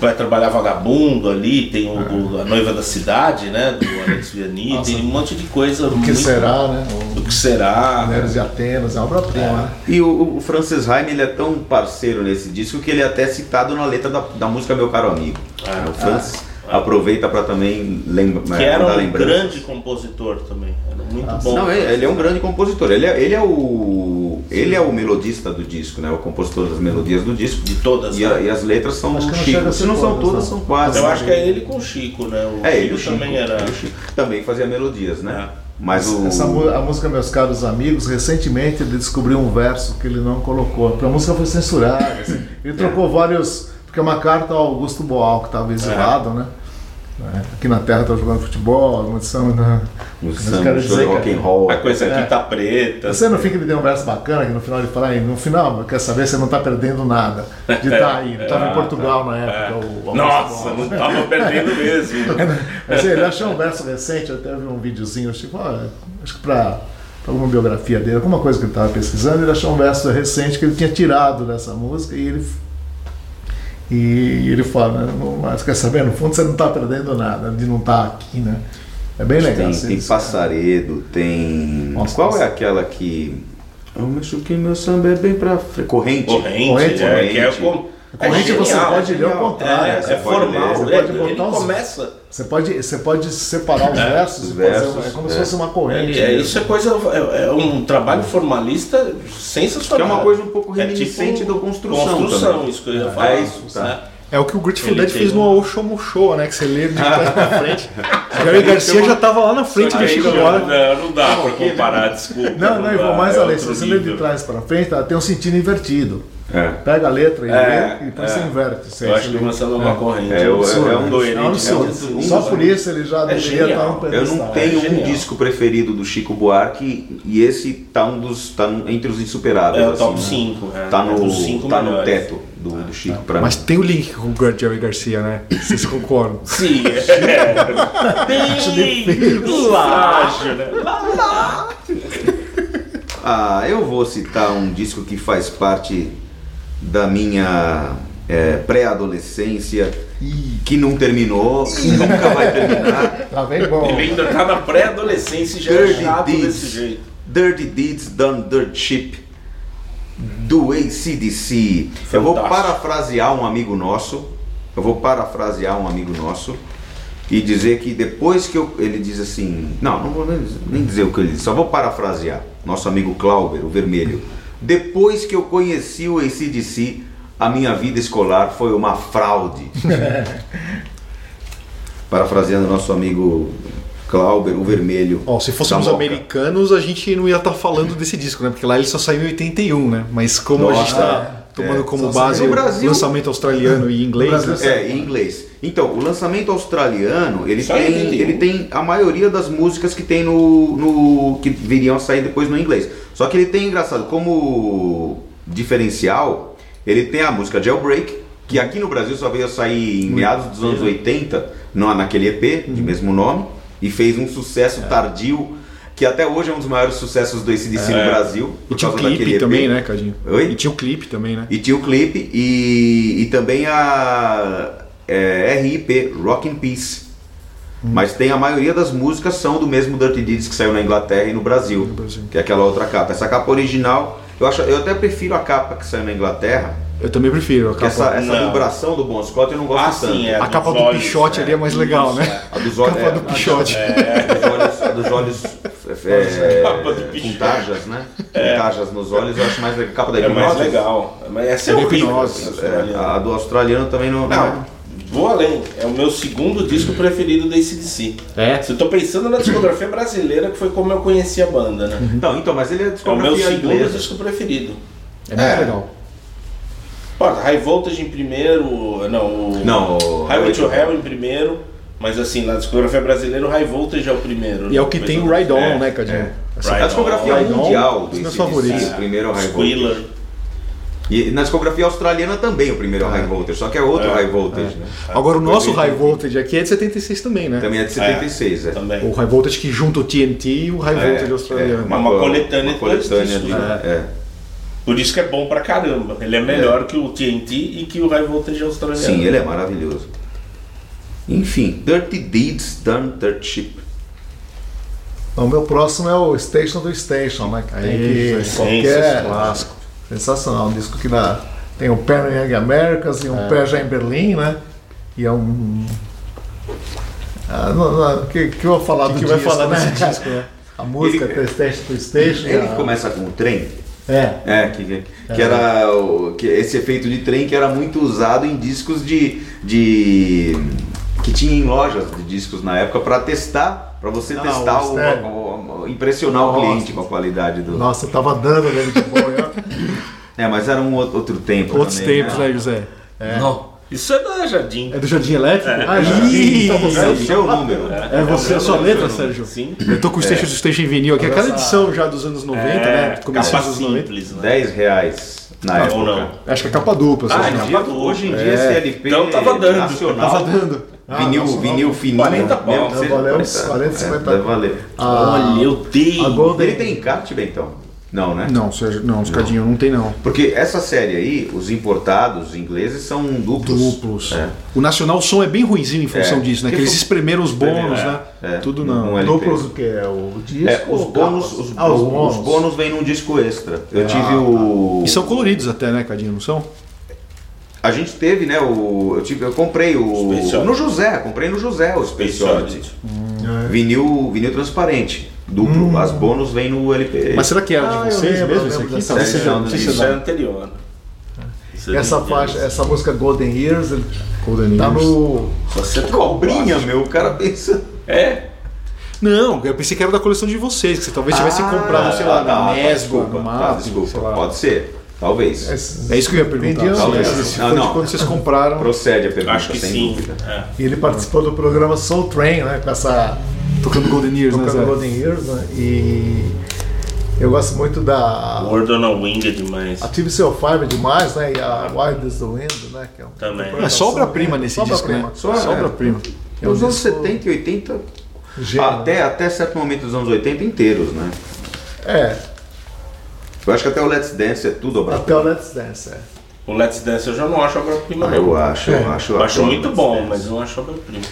C: Vai Trabalhar Vagabundo ali, tem o do- A Noiva da Cidade, né, do Alex Vianney,
B: Nossa.
C: tem um monte de coisa
B: O que
C: muito-
B: será, né?
C: do que será.
B: O Neres de Atenas, é uma obra-prima, né?
A: E o, o Francis Haim, ele é tão parceiro nesse disco que ele é até citado na letra da, da música Meu Caro Amigo.
C: Ah,
A: o Francis aproveita para também lembra,
C: Que era
A: mandar
C: um
A: lembranças.
C: grande compositor também. Era muito
B: Ah,
C: bom.
A: Não, ele, ele é um grande compositor. Ele é, ele é o ele é o melodista do disco, né? O compositor das melodias do disco.
C: De todas.
A: E, a-
C: né?
A: e as letras são
B: Acho
A: do
B: que não
A: Chico.
B: chega
A: Se não são
B: todas,
A: são quase.
C: Eu acho que é ele com o Chico, né? O
A: É, ele o
C: Chico
A: Chico,
C: também era.
A: ele, o Chico. Também fazia melodias, né? Mas o
B: Essa a música Meus Caros Amigos, recentemente ele descobriu um verso que ele não colocou. porque A música foi censurada. assim. Ele trocou vários. Porque é uma carta ao Augusto Boal, que estava exilado, né? É, Aqui na Terra estava jogando futebol, alguma edição. Né?
A: o
B: Mas
A: samba, o
B: dizer,
A: rock and roll.
C: A coisa aqui
B: É.
C: tá preta.
B: Você não fica ele deu um verso bacana que no final ele fala, "Aí, no final, quer saber, você não está perdendo nada de estar aí. Ele estava em Portugal na época. o Augusto
C: Nossa, não tava perdendo mesmo.
B: Mas ele achou um verso recente, eu até vi um videozinho, tipo, ah, acho que para alguma biografia dele, alguma coisa que ele estava pesquisando, ele achou um verso recente que ele tinha tirado dessa música e ele. E ele fala, né, "Não, mas quer saber, no fundo você não está perdendo nada de não estar aqui, né? É bem legal.
A: Tem,
B: assim,
A: tem passaredo, tem.
B: Nossa,
A: Qual
B: nossa.
A: é aquela que. Eu acho que meu samba é bem pra frente. Corrente.
C: Corrente,
B: Corrente,
C: é, que é,
A: corrente.
B: Corrente
C: é
B: você
C: genial,
B: pode ler ao contrário.
C: É, é formal.
B: você
C: ele,
B: pode
C: ele
B: botar os-
C: começa.
B: Você pode, você pode separar os versos,
A: os
B: e fazer-
A: versos,
B: é como se
A: é.
B: fosse uma corrente.
C: É, isso é coisa. É, é um trabalho formalista
A: Que
C: sensacional.
A: é uma coisa um pouco
C: É
A: reminiscente
C: tipo
A: do construção.
C: Construção,
A: também.
C: isso que eu ia
A: É,
C: falar.
A: isso, tá.
C: né?
D: É o que o Grateful Dead fez
C: um-
D: no Oshom Show, né? Que você lê de trás pra frente. O Gary Garcia já tava lá na frente do Chico
C: não,
D: Buarque.
C: não, não dá pra comparar, desculpa.
B: Não, não, eu vou mais
C: é
B: além. Se você ler de trás para frente, ela tem um sentido invertido.
A: É.
B: Pega a letra e
C: É,
B: lê, e depois
C: é.
B: você inverte. Você,
C: Eu acho
B: você
C: que uma samba é uma corrente.
A: É, eu-
B: absurdo,
A: é um
B: né?
C: coerente,
B: É um absurdo.
C: é um-
B: Só por isso ele já
C: É
B: deveria
C: genial.
B: estar no
A: Eu
B: pedestal.
A: não tenho um
C: genial.
A: disco preferido do Chico Buarque e esse tá um dos tá entre os insuperáveis.
C: É o
A: assim,
C: top
A: né?
C: 5. É,
A: Tá
C: é
A: no
C: cinco
A: tá no teto do, do Chico pra
D: Mas
A: mim.
D: tem o link com o Jerry Garcia, né? Vocês concordam?
C: Sim, é. Bem, plágio, né?
A: Ah, eu vou citar um disco que faz parte da minha é, pré-adolescência que não terminou, que nunca vai terminar.
B: Tá bem bom.
C: Ele ainda tá na pré-adolescência e já é
A: Dirty
C: chato
A: Deeds.
C: desse jeito.
A: Dirty Deeds Done Dirt Cheap do ACDC. Eu vou
C: Fantástico.
A: parafrasear um amigo nosso. Eu vou parafrasear um amigo nosso e dizer que depois que eu, ele diz assim, não, não vou nem, nem dizer o que ele disse, só vou parafrasear. Nosso amigo Clauber, o vermelho. Depois que eu conheci o ACDC, a minha vida escolar foi uma fraude. Parafraseando nosso amigo Clauber, o vermelho.
D: Ó, se fôssemos americanos, a gente não ia estar falando desse disco, né? Porque lá ele só saiu em 81, né? Mas como a gente
A: Nossa,
D: tá tomando
A: é.
D: como base o
A: Brasil.
D: lançamento australiano e inglês, né?
A: É, em inglês. Então, o lançamento australiano, ele tem,
C: 81.
A: ele tem a maioria das músicas que tem no, no que viriam a sair depois no inglês. Só que ele tem engraçado como diferencial, ele tem a música Jailbreak, que aqui no Brasil só veio a sair em meados dos anos 80, no, naquele EP de mesmo nome, e fez um sucesso tardio, que até hoje é um dos maiores sucessos do ACDC no Brasil.
D: E tinha o clipe também, né, Cadinho?
A: Oi?
D: E tinha o clipe também, né?
A: E tinha o clipe e, e também a é, RIP, Rock in Peace. Mas tem a maioria das músicas são do mesmo Dirty Deeds que saiu na Inglaterra e no Brasil,
D: No Brasil.
A: que é aquela outra capa. Essa capa original Eu, acho, eu até prefiro a capa que saiu na Inglaterra,
D: Eu também prefiro. A capa,
A: essa, essa
C: Não.
A: vibração do Bon Scott eu não gosto
C: Ah,
A: tanto.
C: sim, é.
D: a
C: dos
D: capa do
C: olhos,
D: Pichote ali é mais legal, né?
A: A dos
D: A
A: olhos.
D: capa
A: é,
D: do Pichote.
A: a dos olhos, a dos olhos é,
C: Capa do
A: com tarjas, né? Com tarjas nos olhos, eu acho mais legal. A capa da
C: É mais
A: hipnose.
C: legal. Mas essa é
D: É
C: horrível.
D: hipnose,
C: assim,
A: É, a do australiano também não.
C: Não, vou além. É o meu segundo disco preferido da ACDC.
D: É?
C: Se eu tô pensando na discografia brasileira, que foi como eu conheci a banda, né?
A: Não, então, mas ele é
C: É o meu
A: discografia
C: segundo
A: inglesa.
C: disco preferido.
D: É muito
A: É.
D: legal.
C: Pô, High Voltage em primeiro, não, o
A: Não, o
C: Highway to Hell em primeiro, mas assim, na discografia brasileira o High Voltage é o primeiro.
D: E é o que tem o Ride On, né, Cadinho?
A: é.
C: Ride
A: A discografia mundial do
D: meus
A: ACDC,
D: favoritos.
A: o primeiro é o High. Voltage. E na discografia australiana também o primeiro é o High Voltage, só que é outro
C: É,
A: High Voltage, né?
D: Agora o nosso High Voltage aqui é de 76 também, né?
A: Também é de 76, é.
C: Também.
D: O High Voltage que junta o TNT e o High Voltage australiano.
C: Uma coletânea
A: uma
C: de dois
A: coletânea ali,
C: né?
A: é.
C: Por isso que é bom pra caramba. Ele é melhor que o TNT e que o High Voltage australiano.
A: Sim, ele é maravilhoso. Enfim, Dirty Deeds Done Dirt Cheap.
B: O meu próximo é o Station do Station, né?
D: Aí,
B: que
C: sim,
B: qualquer
C: clássico.
B: Sensacional, um disco que dá, tem o pé no Young Americas e um pé já em Berlim, né? E é um ah, não, não, que, que eu vou falar
D: O
B: do
D: que vai
B: disco,
D: falar
B: né?
D: desse disco, né?
B: A música
A: Ele-
B: tem Station to Station.
A: Ele
B: a-
A: que começa com o trem,
B: É,
A: é, que, que, que era o, que esse efeito de trem que era muito usado em discos de, de que tinha em lojas de discos na época para testar, para você
B: Ah,
A: testar
B: o
A: o, o- o- impressionar o
B: Nossa.
A: cliente com a qualidade do.
B: nossa, eu tava dando nele de boa.
A: É, mas era um outro tempo.
D: Outros
A: também,
D: tempos,
A: né?
D: né, José?
C: Não. Isso é da Jardim.
D: É do Jardim Elétrico?
B: Já
D: Ih,
B: então
A: É
B: você
A: o seu número.
D: É você, a sua letra, Sérgio?
C: Sim.
D: Eu tô com o Station to Station em vinil aqui, aquela edição já dos anos 90, né? Começo
C: capa
D: dos anos 90.
C: simples, né?
A: 10 reais na
C: Ou
A: época.
C: não.
D: Acho que é capa dupla.
C: Ah, é
D: né?
C: capa
A: Hoje, hoje em dia
D: É.
A: esse LP
C: Então tava dando.
A: nacional,
D: Tava dando.
A: Vinil,
B: nacional.
A: vinil fininho,
C: 40
A: mesmo
C: pau.
A: que seja
B: Valeu uns 40, 50
A: deve valer.
B: A,
C: Olha, eu
B: a Golden
A: Ele tem encarte, Bentão? Não, né?
D: Não, Sérgio, não, os cadinhos não tem não.
A: Porque essa série aí, os importados ingleses são duplos.
D: Duplos.
A: É.
D: O Nacional o som é bem ruimzinho em função
A: É.
D: disso, né?
A: Que
D: Que eles espremeram os bônus,
A: É,
D: né?
A: é.
D: Tudo não.
A: Um
B: duplos o que é? O disco?
A: É, os bônus, os,
B: ah, os
A: os-
B: bônus.
A: os bônus vêm num disco extra. Eu
B: Ah,
A: tive o.
D: E são coloridos até, né, Cadinho? Não são?
A: A gente teve, né? O. Eu, tive, eu comprei o.
C: Space
A: No José, comprei no José o Space
C: Space
A: Oddity.
C: Oddity.
B: É.
A: Vinil, vinil transparente. Duplo. As bônus vêm no LP.
D: Mas será que era
B: Ah,
D: de vocês
B: lembro,
D: mesmo
B: lembro
D: aqui?
B: dessa
A: série.
D: seja,
A: Não,
C: Isso é
D: é
C: anterior. Isso é
B: E essa
C: de-
B: faixa, essa música Golden Years,
D: Golden
B: tá
D: Years.
B: no.
C: Você
A: Cobrinha, meu, o cara pensa.
C: É.
D: Não, eu pensei que era da coleção de vocês, que você talvez tivesse
A: Ah,
D: comprado, sei lá,
A: tá,
D: na
A: tá,
D: Mesbla,
A: desculpa,
D: no
A: tá, desculpa.
D: sei lá.
A: Pode ser. Talvez.
D: É isso que eu ia perguntar.
B: Vendiam,
A: talvez. Não, não.
D: quando vocês compraram.
A: Procede a pergunta,
C: Acho que
A: sem
C: sim.
A: dúvida.
C: É.
B: E ele participou do programa Soul Train, né? Com essa.
D: Tocando Golden Years, né,
B: Tocando? Golden Years, né? E. Eu gosto muito da.
C: Word on a Wing é demais.
B: A TV05 é demais, né? E a Wild is the Wind, né? Que é um-
C: Também.
D: É só obra-prima nesse disco, né?
B: Obra-prima.
A: Só-
D: Só obra-prima.
B: É um
A: Nos anos
B: disco
A: 70 e 80,
B: gênio,
A: até, até certo momento dos anos 80 inteiros, né?
B: É,
A: Eu acho que até o Let's Dance é tudo obra
B: até o Let's Dance, é.
C: O Let's Dance eu já não acho obra-prima.
A: Ah,
C: não.
A: eu acho, eu acho.
C: Eu acho muito bom,
A: Dance.
C: mas eu não acho obra-prima.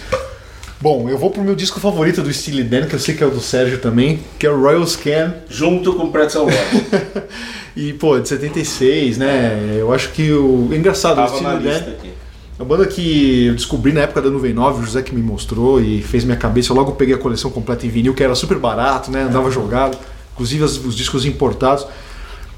D: Bom, eu vou pro meu disco favorito do Steely Dan, que eu sei que é o do Sérgio também, que é o Royal Scan.
C: Junto com Pretzel Rock.
D: E, pô, de 76, né? Eu acho que o. é Engraçado, o
C: Tava na
D: Steely Dan.
C: aqui.
D: A banda que eu descobri na época da Nuvem 9, o José que me mostrou e fez minha cabeça. Eu logo peguei a coleção completa em vinil, que era super barato, né? Andava jogado, inclusive as- os discos importados.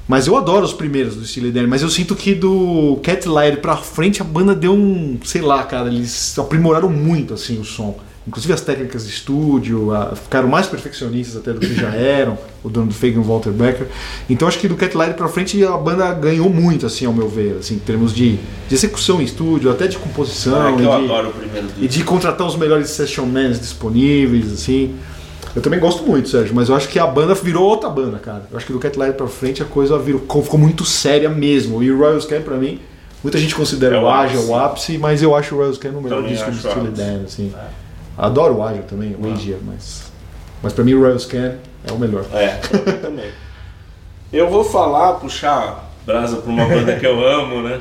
D: Mas eu adoro os primeiros do Steely Dan, mas eu sinto que do Cat Light pra frente a banda deu um, sei lá, cara, eles aprimoraram muito assim o som. Inclusive as técnicas de estúdio, a- ficaram mais perfeccionistas até do que já eram, o dono do Fagan Walter Becker. Então acho que do Cat Light pra frente a banda ganhou muito, assim, ao meu ver, assim, em termos de, de execução em estúdio, até de composição.
C: É que
D: e de- e de contratar os melhores session mans disponíveis, assim. Eu também gosto muito, Sérgio, mas eu acho que a banda virou outra banda, cara. Eu acho que do Cat Light pra frente a coisa virou, ficou muito séria mesmo. E o Royal Scan, pra mim, muita gente considera
C: É
D: o
C: ápice.
D: o ápice, mas eu acho o Royal Scan o melhor
C: Também
D: disco do Steely. Dan, assim. Adoro o Ágil também, o Asia, mas, mas pra mim o Royal Scan é o melhor.
C: É, eu também. Eu vou falar, puxar brasa pra uma banda que eu amo, né?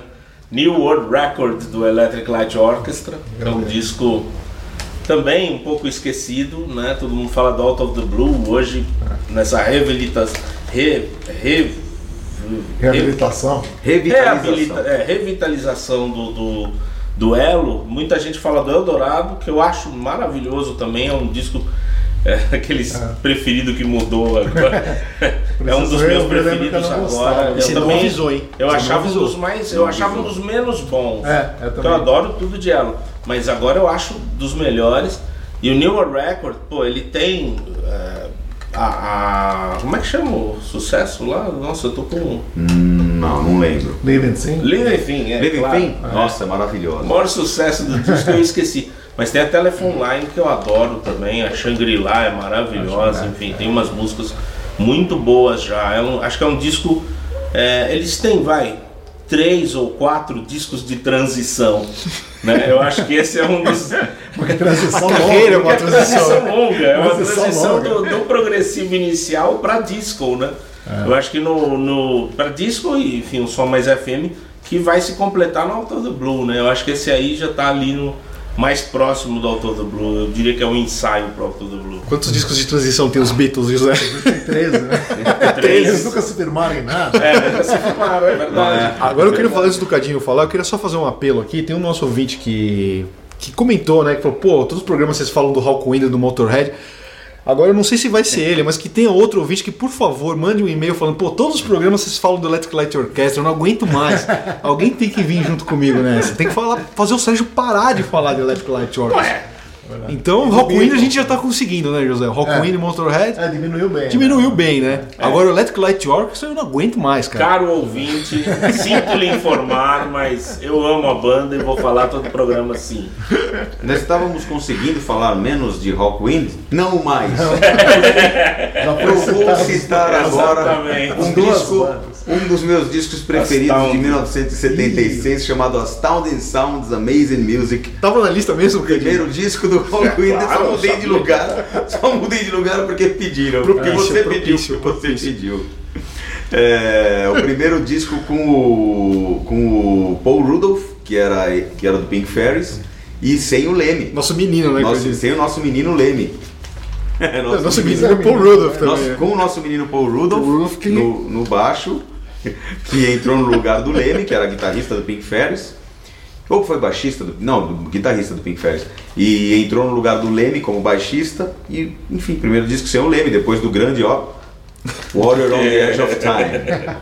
C: New World Record do Electric Light Orchestra. É um disco também um pouco esquecido, né? Todo mundo fala do Out of the Blue hoje, nessa revelita- re,
B: Reabilitação.
A: Revitalização.
C: É, revitalização do, do, do Elo. Muita gente fala do Eldorado, que eu acho maravilhoso também. É um disco. É, aqueles preferido que mudou agora. é um dos
B: eu,
C: meus
B: eu
C: preferidos agora. Eu
D: Você
C: também,
D: avisou, hein?
C: Eu
D: Você
C: achava um dos mais. Eu achava um dos menos bons.
B: É, eu
C: eu adoro tudo de Elo. Mas agora eu acho dos melhores. E o New World Record, pô, ele tem. é, a, a- Como é que chama o sucesso lá? Nossa, eu tô com.
A: Hum, não, não lembro.
B: Living Sim.
C: Living Thing, é.
A: Living
C: claro.
A: Thing? Nossa, é
C: O
A: maravilhoso.
C: maior sucesso do disco eu esqueci. Mas tem a Telephone Line que eu adoro também. A Shangri-La é maravilhosa. Enfim, tem umas músicas muito boas já. É um- acho que é um disco. é, eles têm, vai, três ou quatro discos de transição. Né? Eu acho que esse é um dos.
B: Porque transição
D: A carreira é
B: longa.
D: uma
C: é transição longa, é uma
B: Transição
C: transição
B: longa.
C: do, do progressivo inicial para disco, né? Eu acho que no, no para disco e enfim, um som mais FM que vai se completar no Auto do Blue, né? Eu acho que esse aí já tá ali no mais próximo do Auto do Blue. Eu diria que é um ensaio pro Auto do Blue.
D: Quantos discos de transição tem os Beatles, José?
B: 13, né? Eles
C: Três.
B: nunca se firmaram em nada.
C: É, nunca se filmaram, é verdade.
D: Agora eu queria falar antes do Cadinho falar, eu queria só fazer um apelo aqui. Tem um nosso ouvinte que, que comentou, né? Que falou, pô, todos os programas vocês falam do Hawkwind e do Motorhead. Agora eu não sei se vai ser ele, mas que tenha outro ouvinte que, por favor, mande um e-mail falando, pô, todos os programas vocês falam do Electric Light Orchestra, eu não aguento mais. Alguém tem que vir junto comigo nessa. Tem que falar, fazer o Sérgio parar de falar de Electric Light Orchestra. Então, o Hawkwind a gente já tá conseguindo, né, José? Hawkwind e Motorhead
B: É, diminuiu bem.
D: diminuiu bem, né? Agora o Electric Light Orchestra eu não aguento mais, cara.
C: Caro ouvinte, sinto lhe informar, mas eu amo a banda e vou falar todo o programa assim.
A: Nós estávamos conseguindo falar menos de Rockwind? Não mais.
B: Foi
A: Eu vou citar agora
C: Exatamente.
A: um disco, um dos meus discos preferidos de
C: Astounding.
A: 1976, chamado Astounding Sounds Amazing Music.
D: Tava na lista mesmo?
A: Primeiro disco do Rockwind,
C: Claro,
A: só mudei de lugar. Só mudei de lugar porque pediram. Porque
D: Propício,
A: você
D: propício,
A: pediu. Porque você pediu. É, o primeiro disco com o, com o Paul Rudolph, que era, que era do Pink Fairies, e sem o Leme.
D: Nosso menino, né?
A: Nosso- sem o nosso menino Leme. Nosso
D: Nosso
A: menino-
D: menino é Paul Rudolph também.
A: nosso- com o nosso menino Paul Rudolph,
D: Rudolph que-
A: no, no baixo, que entrou no lugar do Leme, que era guitarrista do Pink Fairies. Ou foi baixista do. Não, do guitarrista do Pink Fairies. E entrou no lugar do Leme como baixista. E, enfim, primeiro disco sem o Leme, depois do grande, ó. Water on the Edge of Time.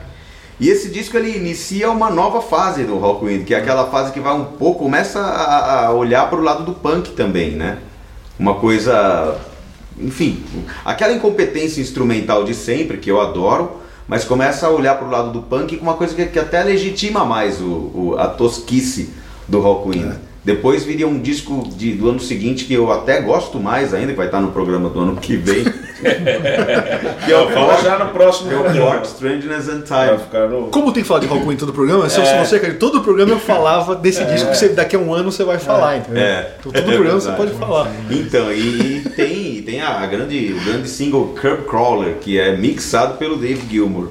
A: E esse disco ele inicia uma nova fase do Rockwind, que é aquela fase que vai um pouco, começa a, a olhar para o lado do punk também, né? Uma coisa, enfim, aquela incompetência instrumental de sempre, que eu adoro, mas começa a olhar para o lado do punk com uma coisa que, que até legitima mais o, o- a tosquice do Rockwind. Depois viria um disco de- do ano seguinte que eu até gosto mais ainda, que vai estar no programa do ano que vem. que é o
C: Fala
A: Fork-
C: já no próximo
A: é o
C: programa.
A: Fork, Strangeness and Time.
C: no...
D: Como tem que falar de Hawkwind em todo o programa? Se eu
C: É.
D: você, cara, todo o programa eu falava desse disco que você, daqui a um ano você vai falar, entendeu?
A: É.
D: Então todo
A: É
D: o programa você
A: verdade.
D: pode falar.
A: Então, e, e tem, e tem a, a grande, o grande single Curb Crawler, que é mixado pelo Dave Gilmour.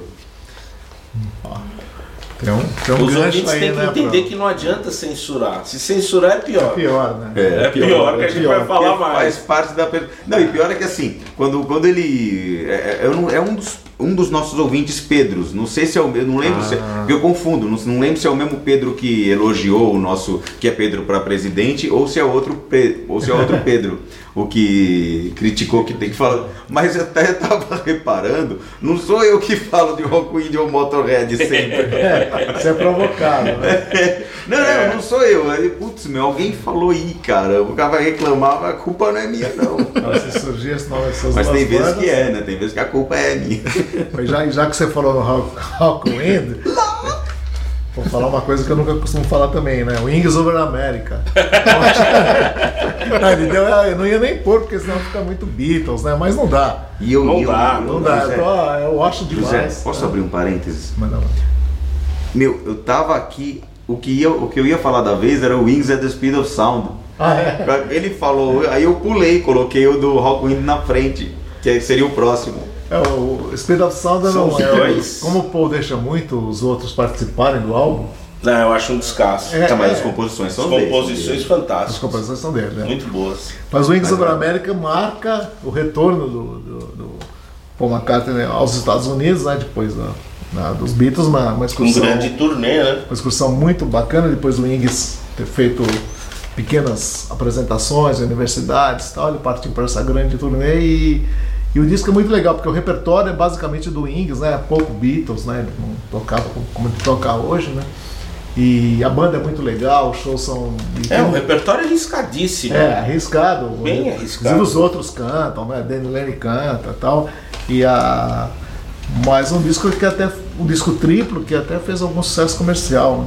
B: Tem um, tem um
C: Os ouvintes têm que
B: né?
C: entender
B: pra-
C: que não adianta censurar. Se censurar é pior.
B: Pior, né?
C: É, pior, que a gente vai falar mais.
A: Faz parte da. Não, e pior é que assim, quando, quando ele. É, é- é um, dos, um dos nossos ouvintes Pedros. Não sei se é o mesmo. Não lembro se. Porque eu confundo. Não, não lembro se é o mesmo Pedro que elogiou o nosso. que é Pedro para presidente, ou se é outro, ou se é outro Pedro. O que criticou que tem que falar. Mas eu até estava reparando, não sou eu que falo de Rockwind ou Motorhead sempre.
B: Isso é provocado, né?
A: Não, não, não sou eu. Putz, meu, alguém falou aí, cara. O cara vai reclamar, a culpa não é minha, não.
B: Se surgir esse nome
A: Mas tem vezes
B: bandas,
A: que é, né? Tem vezes que a culpa é minha.
B: Mas já, já que você falou no Rockwind, vou falar uma coisa que eu nunca costumo falar também, né? Wings Over America. não, deu, eu não ia nem pôr, porque senão fica muito Beatles, né? Mas não dá.
A: E eu,
C: Não
A: eu-
C: dá,
A: eu-
B: Não dá.
A: José,
B: Eu, tô, ah, eu acho
A: José,
B: demais.
A: posso abrir um parênteses?
B: Mas não.
A: Meu, eu tava aqui. O que, ia, o que eu ia falar da vez era o Wings at the Speed of Sound.
B: Ah, é?
A: Ele falou, aí eu pulei, coloquei o do Rockwind na frente, que seria o próximo.
B: É, o Speed of Sound
C: São os
B: é.
C: dois.
B: Como o Paul deixa muito os outros participarem do álbum,
C: Não, eu acho um descasso.
B: É,
A: Tá, mas
B: é.
A: as composições
C: As
A: são deles, são
C: composições
A: deles.
B: as
C: fantásticas.
B: composições são dele, né?
C: Muito boas.
B: Mas o Wings
A: Mas
B: Over
A: é.
B: America marca o retorno do, do, do Paul McCartney aos Estados Unidos, né? Depois da, na- dos Beatles, uma, uma
C: Um
B: excursão.
C: grande turnê, né?
B: Uma excursão muito bacana, depois do Ings ter feito pequenas apresentações em universidades e tal, ele partiu para essa grande turnê e, e o disco é muito legal, porque o repertório é basicamente do Ings, né? Pouco Beatles, né? Não tocava como- ele toca hoje, né? E a banda é muito legal, os shows são.
C: É,
B: tem-
C: um repertório arriscadíssimo.
B: é, arriscado.
C: Bem arriscado.
B: Inclusive os outros cantam, né? Danny Lenny canta e tal. E a. Mas um disco que até. Um disco triplo que até fez algum sucesso comercial. Né?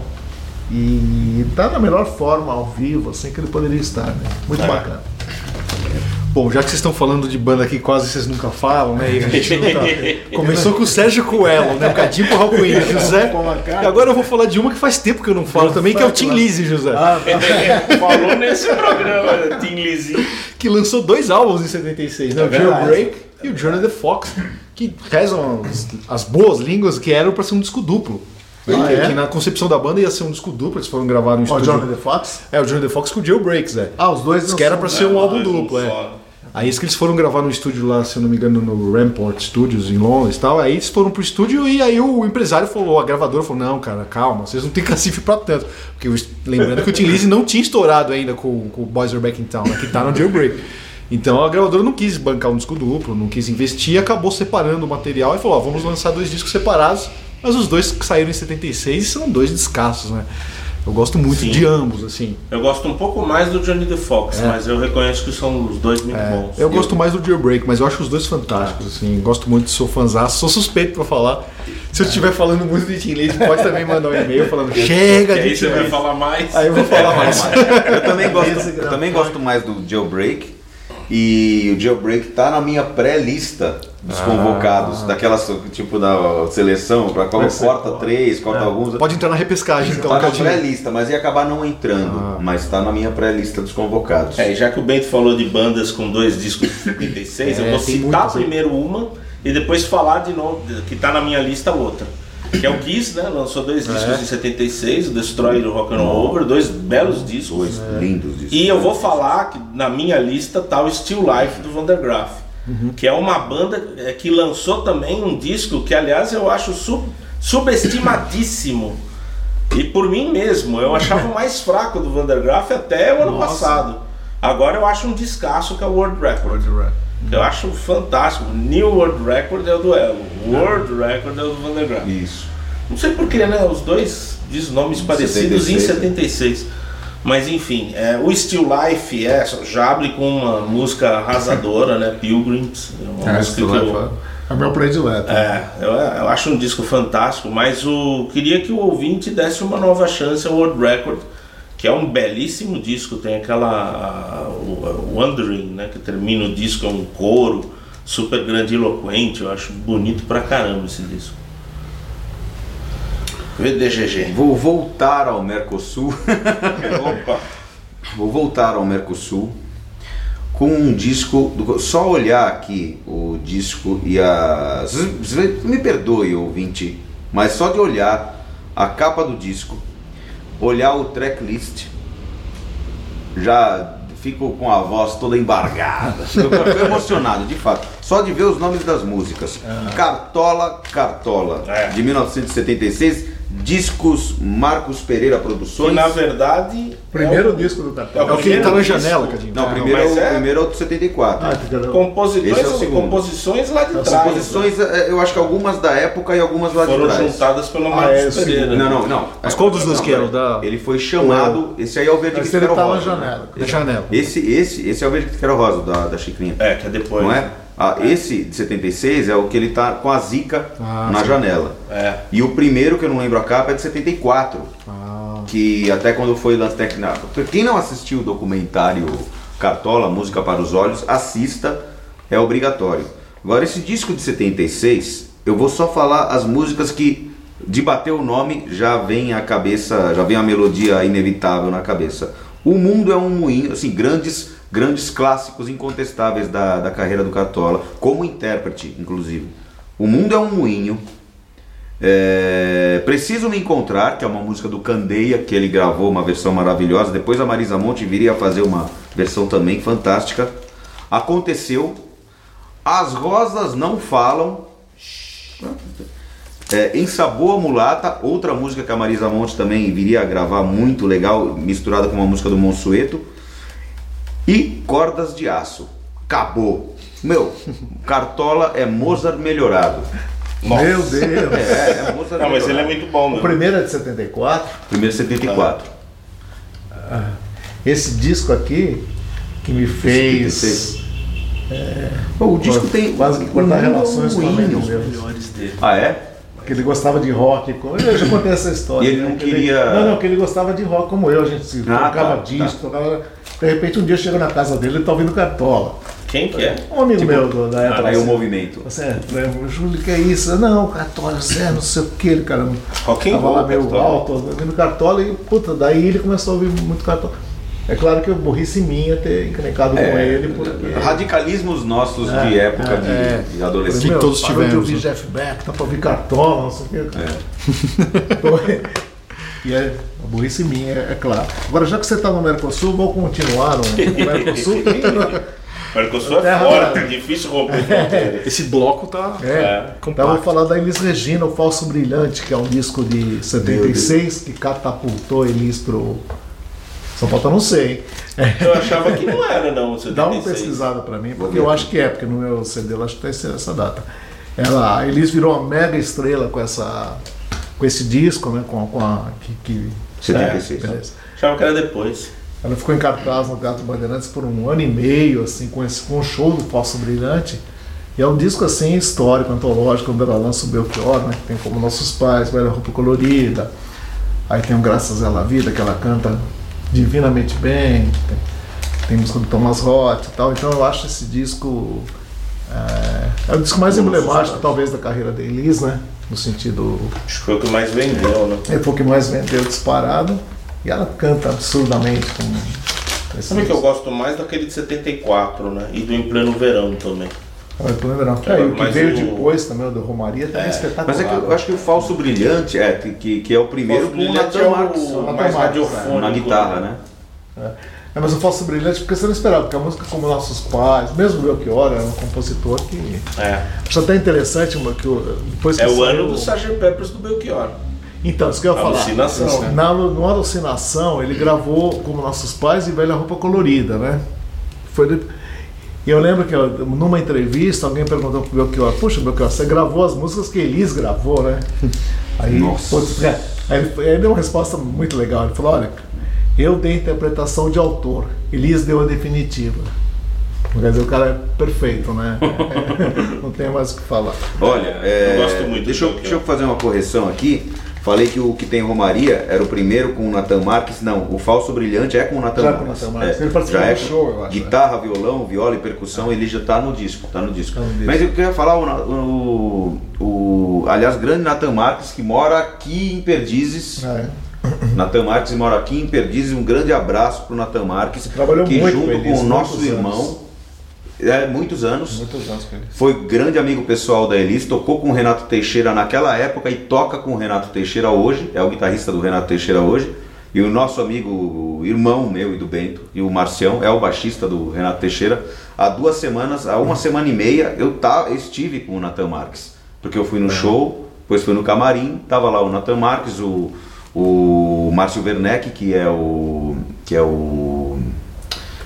B: E tá na melhor forma ao vivo, assim que ele poderia estar, né? Muito
C: É.
B: bacana.
D: Bom, já que vocês estão falando de banda que quase vocês nunca falam, né? E a gente não tá... Começou com o Sérgio Coelho, né? Um cadinho pro Raul Coelho, José. E agora eu vou falar de uma que faz tempo que eu não falo também, que é o Tim Lizzy, José.
C: Falou nesse programa, Tim Lizzy.
D: Que lançou dois álbuns em 76, né?
C: É
D: o. Jailbreak e o Journey the Fox, que rezam as, as boas línguas que eram pra ser um disco duplo.
B: Ah,
D: que,
B: é?
D: que na concepção da banda ia ser um disco duplo, eles foram gravar no
B: Ó,
D: estúdio.
B: Johnny the Fox.
D: É, o Journey the Fox com o Jailbreaks, é.
B: Ah, os dois
D: que era pra ser um álbum
C: um
D: duplo, é. Aí que eles foram gravar no estúdio lá, se eu não me engano, no Rampart Studios em Londres e tal. Aí eles foram pro estúdio e aí o empresário falou, a gravadora falou, não, cara, calma, vocês não tem cacife pra tanto. Porque lembrando que o Tim Lizzy não tinha estourado ainda com, com o Boys Are Back in Town, né, que tá no Jailbreak. Então a gravadora não quis bancar um disco duplo, não quis investir, acabou separando o material e falou, ó, vamos lançar dois discos separados, mas os dois que saíram em 76 são dois descassos, né? Eu gosto muito
C: Sim.
D: de ambos, assim.
C: Eu gosto um pouco mais do Johnny the Fox, mas eu reconheço que são os dois muito bons.
D: É, Eu gosto mais do Jailbreak, mas eu acho os dois fantásticos, assim. Gosto muito, sou fãzaço, sou suspeito pra falar. Se eu estiver falando muito de Tim pode também mandar um e-mail falando chega
C: E
D: de
C: aí você vai falar mais.
D: Aí eu vou falar mais.
A: Eu também gosto, eu também gosto mais do Jailbreak. E o Jailbreak tá na minha pré-lista dos
D: Ah.
A: convocados, daquelas tipo da seleção, para qual corta três, corta alguns.
D: Pode entrar na repescagem, então,
A: tá na pré-lista, mas ia acabar não entrando. Mas tá na minha pré-lista dos convocados.
C: É, e já que o Bento falou de bandas com dois discos de 76,
D: É,
C: eu vou citar
D: muitas,
C: primeiro uma e depois falar de novo, que tá na minha lista outra. Que é o Kiss, né? Lançou dois discos
D: É.
C: em 76, o Destroy e o Rock and Roll Over, dois belos discos.
A: Dois lindos discos.
C: E eu vou falar que na minha lista tá o Still Life do Van der Graaf, que é uma banda é, que lançou também um disco que, aliás, eu acho sub- subestimadíssimo. E por mim mesmo, eu achava o mais fraco do Van der Graaf até o ano
B: Nossa.
C: passado. Agora eu acho um descasso que é o World Record. que Eu acho fantástico. New World Record é o do Elo, World Record é o do Van der Graaf.
A: Isso.
C: Não sei porquê, né? Os dois diz nomes parecidos
A: 76,
C: em
A: né?
C: 76. Mas enfim, é, o Still Life é, já abre com uma música arrasadora, né? Pilgrims. É uma
B: É,
C: música
B: Still
C: que
B: Life
C: eu,
B: é meu predileto.
C: é, eu, eu acho um disco fantástico, mas o queria que o ouvinte desse uma nova chance ao World Record, que é um belíssimo disco, tem aquela o Wandering, né, que termina o disco é um coro super grandiloquente, eu acho bonito pra caramba esse disco. VDGG.
A: Vou voltar ao Mercosul.
C: Opa.
A: Vou voltar ao Mercosul com um disco. do- só olhar aqui o disco e a. Me perdoe, ouvinte, mas só de olhar a capa do disco, olhar o tracklist, já fico com a voz toda embargada. Eu emocionado, de fato. Só de ver os nomes das músicas. Cartola, Cartola,
C: É.
A: de 1976. Discos Marcos Pereira
C: Que
A: Produções.
C: na verdade.
B: Primeiro
C: é o-
B: disco do
C: É
B: cartão.
C: o
D: É o que ele tá na janela. Cadinho.
A: Não,
C: Não,
A: primeiro, é o,
C: é-
A: primeiro é o de 74.
B: Ah, que
C: Composições,
A: Esse é o segundo.
C: composições lá de
B: As
C: trás.
A: Composições, é, eu acho que algumas da época e algumas lá
C: né? Foram
A: de trás.
C: juntadas pelo
B: Ah,
C: Marcos
B: é, esse
C: Pereira.
A: Não, não, não.
D: Mas qual dos dois que era? O
A: peraí.
D: da-
A: Ele foi chamado. Esse aí é o Verde
B: Esse
A: que
B: ele
A: Quero
B: tá na
A: Rosa.
B: janela.
D: Da janela.
A: Esse, esse, esse é o Verde que Rosa, da, da Chicrinha.
C: É, que é depois.
A: Não é? Ah, esse de 76 é o que ele tá com a zica
D: Ah,
A: na
D: sim.
A: janela.
C: É.
A: E o primeiro, que eu não lembro a capa, é de 74.
D: Ah,
A: Que até quando foi lançado técnico. Quem não assistiu o documentário Cartola, Música para os Olhos, assista, é obrigatório. Agora, esse disco de 76, eu vou só falar as músicas que, de bater o nome, já vem a cabeça, já vem a melodia inevitável na cabeça. O Mundo é um Moinho, assim, grandes, grandes clássicos incontestáveis da, da carreira do Cartola, como intérprete, inclusive. O Mundo é um Moinho, é, Preciso Me Encontrar, que é uma música do Candeia, que ele gravou uma versão maravilhosa. Depois a Marisa Monte viria a fazer uma versão também fantástica. Aconteceu. As Rosas Não Falam. É, em Sabor Mulata, outra música que a Marisa Monte também viria a gravar muito legal, misturada com uma música do Monsueto. E Cordas de Aço. Acabou. Meu, Cartola é Mozart melhorado.
C: Nossa.
B: Meu Deus.
A: É, é Mozart
C: Não, mas ele é
A: melhorado.
C: muito bom,
B: O
C: meu.
B: primeiro é de 74.
A: Primeiro 74.
B: Esse disco aqui que me fez
A: 76. Pô, o disco tem.
B: quase que cortar relações com a mãe do
A: hino.
B: meu.
C: melhores dele.
A: Ah, é?
B: Que ele gostava de rock. como- Eu já contei essa história.
A: E ele
B: né?
A: não
B: Que
A: queria-
B: Não, não, que ele gostava de rock como eu. A gente se
A: Ah,
B: tocava
A: tá,
B: disco, tocava. De repente um dia eu chego na casa dele e tá ouvindo Cartola.
C: Quem que é?
B: Um amigo meu do- da época.
A: Aí o
B: assim,
A: movimento.
B: Você, é, Júlio, que é isso? Eu, Não, Cartola, Zé, não sei o que, ele, cara.
C: Rock and roll,
B: lá meio
C: Cartola.
B: alto, ouvindo Cartola e, puta, daí ele começou a ouvir muito Cartola. É claro que eu burrice minha ter encrencado com
A: É,
B: ele, porque.
A: radicalismos nossos de
B: É,
A: época de,
D: é.
A: de adolescente.
B: Meu,
D: todos
B: parou de
D: tivemos,
B: ouvir
D: né?
B: Jeff Beck, tá pra ouvir Cartola, não sei o que. E é a burrice minha, é, é claro. Agora, já que você tá no Mercosul, vou continuar no Mercosul.
C: Mercosul é forte,
B: Brava.
C: difícil romper fronteira.
D: Esse bloco tá.
B: É, então eu vou falar da Elis Regina, o Falso Brilhante, que é um disco de 76 que catapultou Elis pro. Só falta não sei, hein?
C: Eu achava que não era, não. o 76.
B: Dá uma pesquisada pra mim, porque eu acho que é, porque no meu CD eu acho que tá essa data. Ela, a Elis virou uma mega estrela com essa com esse disco, né, com, a- com a que, que
A: 76.
B: É, beleza.
C: Achava que era depois.
B: Ela ficou em cartaz no Gato Bandeirantes por um ano e meio, assim, com, esse, com um show do Falso Brilhante. E é um disco assim histórico, antológico, onde ela lança o Belchior, né, que tem como Nossos Pais, Velha Roupa Colorida. Aí tem o Graças a Ela Vida, que ela canta divinamente bem. Tem, tem música do Thomas Roth e tal. Então eu acho esse disco. É, é o disco mais emblemático, talvez, da carreira da Elis, né? No sentido.
C: Acho que foi o que mais vendeu, né?
B: É foi o que mais vendeu disparado. E ela canta absurdamente com. esse
C: Sabe que eu gosto mais daquele de 74, né? E do Em Pleno Verão também.
B: Ah, eu tô lembrando.
C: É,
B: É, e o que veio
C: o-
B: depois também, o do Romaria, também é, espetacular.
A: Mas é que eu acho que o Falso Brilhante é que, que é o primeiro com o
C: Brilhante
A: Nathan
C: é
A: Marques
C: o mais
B: Marques,
C: radiofônico.
A: na guitarra, né?
B: É, mas o Falso Brilhante, porque você não esperava, porque a música como Nossos Pais, mesmo o Belchior, era um compositor que.
C: É.
B: Acho até interessante que depois que
C: É o ano do Sgt. Peppers do Belchior.
B: Então, isso que eu ia falar.
C: Alucinação.
B: Na, no Alucinação, ele gravou como Nossos Pais e Velha Roupa Colorida, né? Foi de- E eu lembro que eu- numa entrevista alguém perguntou pro Belchior, puxa, Belchior, você gravou as músicas que Elis gravou, né? Aí,
A: Nossa.
B: putz, é, aí ele, ele deu uma resposta muito legal. Ele falou, olha, eu dei a interpretação de autor, Elis deu a definitiva. Quer dizer, o cara é perfeito, né? Não tem mais o que falar.
A: Olha, é,
C: Eu gosto muito
A: deixa, eu, deixa eu fazer uma correção aqui. Falei que o que tem Romaria era o primeiro com o Nathan Marques. Não, o Falso Brilhante é com o Nathan
B: Já com o
A: Marques.
B: Nathan Marques.
A: É,
B: Ele participou
A: já é
B: show, eu acho,
A: Guitarra, violão, viola e percussão, ele já tá no disco, tá no disco.
B: Tá no disco.
A: Mas eu queria falar o, o, o- aliás, grande Nathan Marques que mora aqui em Perdizes.
B: É.
A: Nathan Marques mora aqui em Perdizes. Um grande abraço pro Nathan Marques,
B: Trabalhou
A: que
B: muito
A: junto
B: com
A: o nosso irmão,
B: anos.
A: é, muitos anos.
B: Muitos anos.
A: Foi grande amigo pessoal da Elis, tocou com o Renato Teixeira naquela época e toca com o Renato Teixeira hoje, é o guitarrista do Renato Teixeira hoje. E o nosso amigo, o irmão meu e do Bento, e o Marcião, é o baixista do Renato Teixeira. Há duas semanas, há uma semana e meia, eu tá, estive com o Nathan Marques. Porque eu fui no show, depois fui no camarim, tava lá o Nathan Marques, o, o Márcio Werneck, que é o. que é o.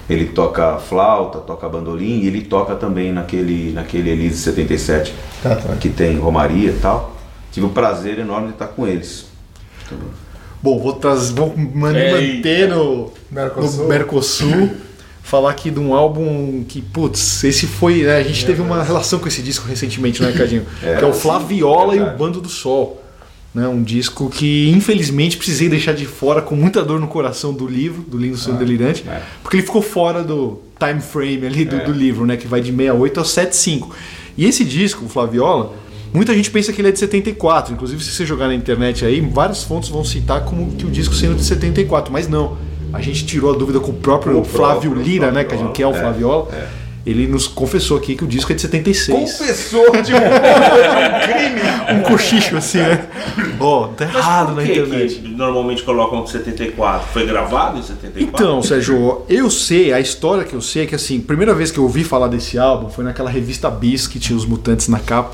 A: Ele toca flauta, toca bandolim e ele toca também naquele, naquele Elise 77,
B: Tá, tá.
A: que tem Romaria e tal. Tive o prazer enorme de estar com eles.
D: Bom, vou, trazer, vou manter no
B: Mercosul.
D: no Mercosul. falar aqui de um álbum que, putz, esse foi. né, a gente teve uma relação com esse disco recentemente, né, Cadinho?
A: É,
D: que é o
A: sim,
D: Flaviola e o. Bando do Sol. Né, um disco que infelizmente precisei deixar de fora com muita dor no coração do livro, do Lindo Sonho Delirante,
A: é.
D: porque ele ficou fora do time frame ali do,
A: É.
D: do livro, né, que vai de 68 a 75. E esse disco, o Flaviola, muita gente pensa que ele é de 74. Inclusive, se você jogar na internet aí, várias fontes vão citar como que o disco sendo de 74, mas não. A gente tirou a dúvida com o próprio
A: o
D: Flávio
A: próprio
D: Lira, né, que é o Flaviola.
A: é.
D: Ele nos confessou aqui que o disco é de 76.
A: Confessor de um, de um crime!
D: Um cochicho assim, né? Ó, tá errado
C: Por
D: na internet.
C: que normalmente colocam 74? Foi gravado em 74?
D: Então, Sérgio, eu sei, a história que eu sei é que assim, primeira vez que eu ouvi falar desse álbum foi naquela revista Bis que tinha os mutantes na capa,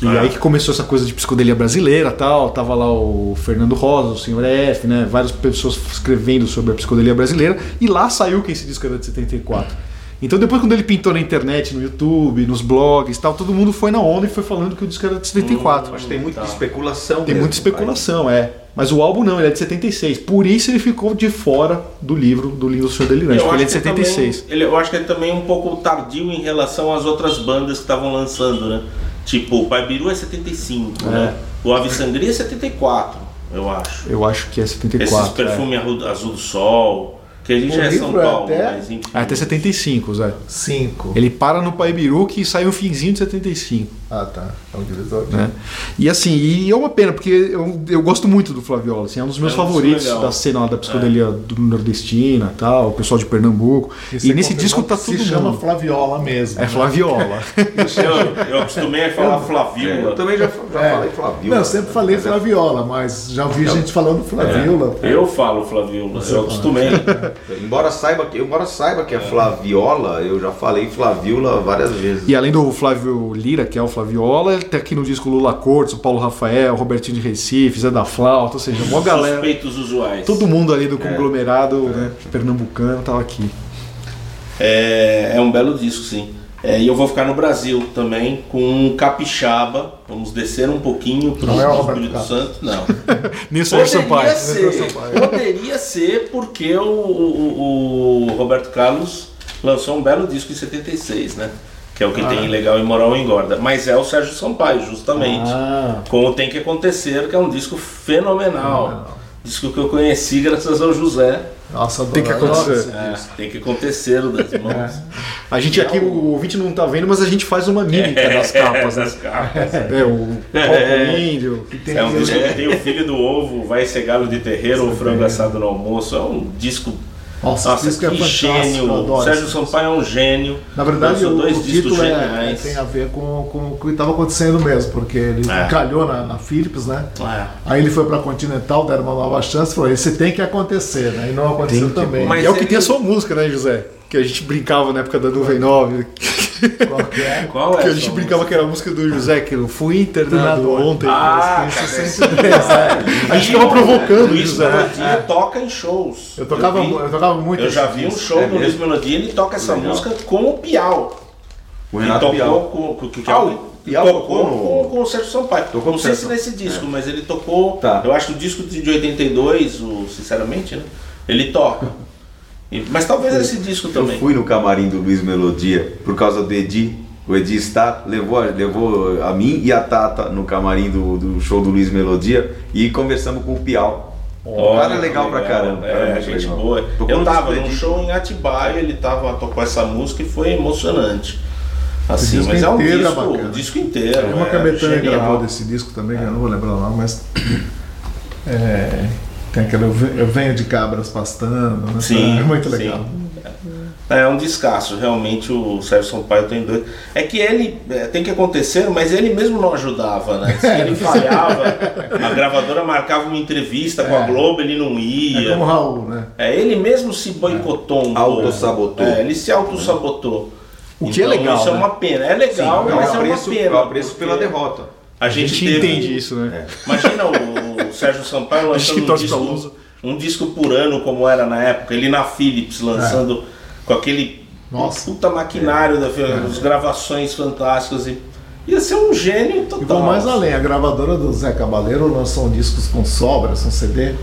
D: Que
C: Ah.
D: aí que começou essa coisa de psicodelia brasileira tal. Tava lá o Fernando Rosa, o Sr. F, né? Várias pessoas escrevendo sobre a psicodelia brasileira. E lá saiu que esse disco era de 74. Então depois quando ele pintou na internet, no YouTube, nos blogs e tal, todo mundo foi na onda e foi falando que o disco era de 74.
A: Acho que tem muita
C: Tá.
A: especulação.
D: Tem
A: mesmo,
D: muita especulação, é. Mas o álbum não, ele é de 76. Por isso ele ficou de fora do livro do Lindo Senhor Delirante, porque ele é de
C: que
D: 76.
C: Também, ele, eu acho que ele também é um pouco tardio em relação às outras bandas que estavam lançando, né? Tipo, o Pai Biru é 75, né? O Ave Sangria é 74, eu acho.
D: Eu acho que é 74.
C: Esses perfume arru- azul do sol, que a gente
B: O
C: já é São
B: é
C: Paulo,
B: até-
C: mas enfim.
D: É, até 75, Zé.
B: 5.
D: Ele para no Paibiru que sai o finzinho de 75.
B: Ah, tá. É um divisor.
D: Né? E assim, e é uma pena, porque eu, eu gosto muito do Flaviola, assim, é um dos meus
C: É um
D: favoritos
C: legal.
D: da cena lá da psicodelia do nordestina tal, o pessoal de Pernambuco. E, nesse disco tá tudo
B: Se chama
D: mundo.
B: Flaviola mesmo.
D: É
B: né?
D: Flaviola.
C: Eu, eu acostumei a falar
A: É,
C: Flaviola.
A: eu também já, já
B: É.
A: falei Flavio.
B: Não, eu sempre falei
A: é-
B: Flaviola, mas já ouvi gente falando Flaviola.
C: Eu falo Flaviola, eu acostumei.
A: Embora saiba que, embora saiba que é Flaviola, eu já falei Flaviola várias vezes.
D: E além do Flávio Lira, que é o Flaviola, ele tem aqui no disco Lula Cortes, o Paulo Rafael, o Robertinho de Recife, Zé da Flauta, ou seja, uma galera.
C: Suspeitos usuais.
D: Todo mundo ali do conglomerado né, pernambucano tava aqui.
C: É, é um belo disco, sim. É, e eu vou ficar no Brasil também com Capixaba. Vamos descer um pouquinho para
B: é o
C: Espírito. Santo. Não. Poderia
D: Sampaio.
C: ser, poderia ser porque o, o- o Roberto Carlos lançou um belo disco em 76, né? Que é o que
B: Ah.
C: tem Legal e Moral Engorda. Mas é o Sérgio Sampaio, justamente.
B: Ah,
C: Com o Tem Que Acontecer, que é um disco fenomenal. Disco que eu conheci graças ao José.
B: nossa,
D: Tem que acontecer.
C: É, tem que acontecer o das mãos.
D: A gente aqui, o ouvinte não tá vendo, mas a gente faz uma mímica das capas, né?
C: Das capas.
D: É, o copo índio.
C: É um disco que tem o filho do ovo, vai ser galo de terreiro ou frango assado no almoço. É um disco.
B: Nossa,
C: Nossa,
B: é
C: que
B: fantástico.
C: gênio! Sérgio Sampaio é um gênio.
B: Na verdade, o,
C: dois
B: o título é, é- tem a ver com, com o que estava acontecendo mesmo, porque ele
C: É.
B: calhou na, na Philips, né?
C: É.
B: Aí ele foi para Continental, deram uma nova chance, falou: esse tem que acontecer, né? E não aconteceu também.
A: mas-
D: E é o que
A: ele-
D: tem a sua música, né, José? Que a gente brincava na época da Nuvem 9.
B: Qual que é?
C: Qual é?
D: que a gente
C: música?
D: brincava que era a música do José, que eu fui internado ontem.
C: Ah,
B: Isso
C: cara,
B: 63, né?
D: a gente ficava provocando o José.
C: Melodia toca em shows.
B: Eu tocava,
C: vi-
B: mu- eu tocava muito.
C: Eu já vi um show
A: É
C: do Luiz? Melodia, ele toca essa
A: Legal.
C: música com o Piau.
A: O Renato
C: tocou
A: Piau.
C: com, com, que, que
A: Ah,
C: é
A: o
C: o-
A: Piau
C: tocou
A: tocou no-
C: com, com o Sérgio Sampaio.
A: Tocou
C: não sei
A: o
C: se nesse disco, mas ele tocou.
A: Tá.
C: Eu acho que o disco de de 82, o, sinceramente, né? Ele toca. E- mas talvez esse disco
A: Eu
C: também.
A: fui no camarim do Luiz Melodia por causa do Edi. O Edi está levou, a- levou a mim e a Tata no camarim do, do show do Luiz Melodia e conversamos com o Piau.
C: Olha,
A: cara legal pra caramba, cara,
C: É, gente
A: legal.
C: boa. Eu
A: no
C: tava num show em Atibaia, ele tava, tocou essa música e foi emocionante. Assim, mas é um
B: é
C: disco,
B: bacana.
C: o disco inteiro.
B: Tem uma
C: é
B: que a Betânia
C: genial.
B: gravou desse disco também, que eu não vou lembrar o nome, mas. É, tem aquele Eu Ve- Eu Venho de Cabras Pastando, né?
C: Sim,
B: É muito
C: sim.
B: legal.
C: É um descasso, realmente o Sérgio Sampaio tem dois. É que ele é, tem que acontecer, mas ele mesmo não ajudava, né? Se ele falhava, a gravadora marcava uma entrevista com a
B: É.
C: Globo, ele não
B: É
C: ia.
B: como o Raul, né?
C: É, ele mesmo se boicotou um pouco.
A: Autossabotou.
C: É, ele se autossabotou.
D: O que é
C: Então,
D: legal,
C: Isso é
D: né?
C: uma pena. É legal,
A: Sim,
C: mas
A: eu
C: é uma pena.
A: apreço
C: porque
A: pela derrota.
C: A
D: A
C: gente,
D: gente
C: teve-
D: entende isso, né?
C: Imagina o Sérgio Sampaio lançando um disco, um disco por ano, como era na época. Ele na Philips lançando com aquele
B: Nossa.
C: puta maquinário, da, as gravações fantásticas. E, ia ser um gênio total.
B: E vou mais além, a gravadora do Zé Cabaleiro lançou discos com sobras, um CD.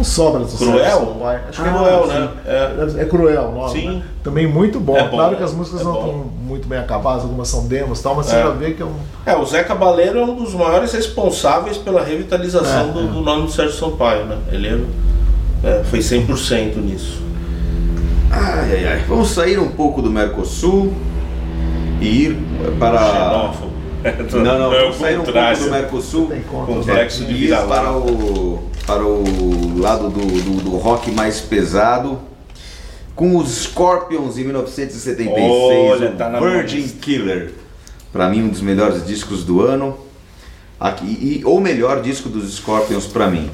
B: Com sobras do
C: Cruel?
B: Sérgio Sampaio. Acho que é
C: Cruel,
B: sim.
C: né? É.
B: É cruel nome.
C: Sim.
B: né? Também muito bom.
C: É bom,
B: Claro que as músicas
C: é
B: não estão muito bem acabadas, algumas são demos e tal, mas você
C: É.
B: já vê que é um.
C: É, o Zé Cabaleiro é um dos maiores responsáveis pela revitalização
B: É,
C: do, do nome do Sérgio Sampaio, né? Ele é, foi 100% nisso.
A: Ai, ai, ai. Vamos sair um pouco do Mercosul e ir para.
C: Xenófobo.
A: Não, não,
C: é
A: sair um pouco do Mercosul.
C: Complexo de
A: e ir
C: vira-lata.
A: para o, para o lado do, do, do rock mais pesado. Com os Scorpions em 1976,
C: Olha,
A: o
C: tá na minha
A: Virgin
C: lista.
A: Killer. Para mim, um dos melhores discos do ano. Aqui, e, ou melhor disco dos Scorpions para mim.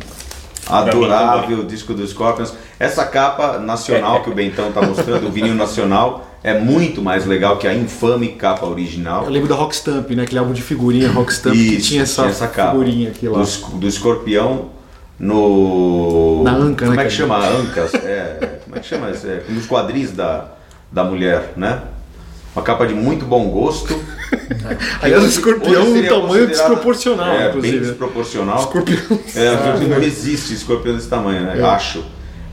A: Adorável disco do Scorpions. Essa capa nacional que o Bentão tá mostrando, o vinil nacional, é muito mais legal que a infame capa original.
D: Eu lembro da Rock Stamp, né? Aquele álbum de figurinha Rock Stamp que
A: Isso,
D: tinha essa,
A: capa.
D: figurinha aqui lá.
A: Do, do escorpião no.
D: Na anca,
A: Como
D: né,
A: é que chama? Ancas? É, como é que chama? isso? É, nos quadris da, da mulher, né? Uma capa de muito bom gosto.
D: Aliás, o escorpião um tamanho desproporcional,
A: é,
D: inclusive.
A: Bem desproporcional.
D: Escorpião.
A: É, não existe escorpião desse tamanho, né?
D: É.
A: Acho.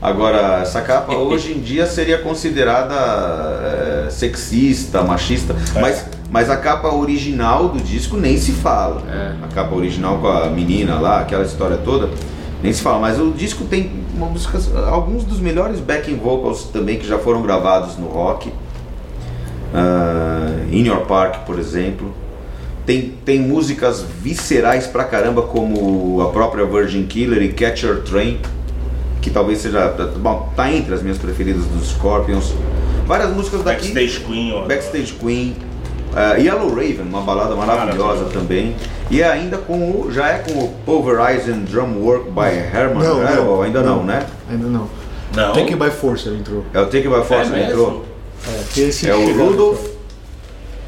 A: Agora, essa capa hoje em dia seria considerada é, sexista, machista, mas, mas a capa original do disco nem se fala. A capa original com a menina lá, aquela história toda, nem se fala. Mas o disco tem música, alguns dos melhores backing vocals também que já foram gravados no rock. Ah, In Your Park, por exemplo. Tem, tem músicas viscerais pra caramba, como a própria Virgin Killer e Catcher Train, que talvez seja. Bom, tá entre as minhas preferidas dos Scorpions. Várias músicas daqui.
C: Backstage Queen, ó.
A: Backstage Queen. ah, Yellow Raven, uma balada maravilhosa também. E é ainda com o. Já é com o Pulverizing Drum Work by Herman
D: Não,
A: é,
D: não,
A: ou ainda não,
D: não.
A: né?
D: Ainda não.
C: Não.
D: Take It By Force ele entrou.
A: É o Take By Force que
C: mesmo?
A: entrou.
D: É,
A: É o
D: chegou-
A: Rudolph,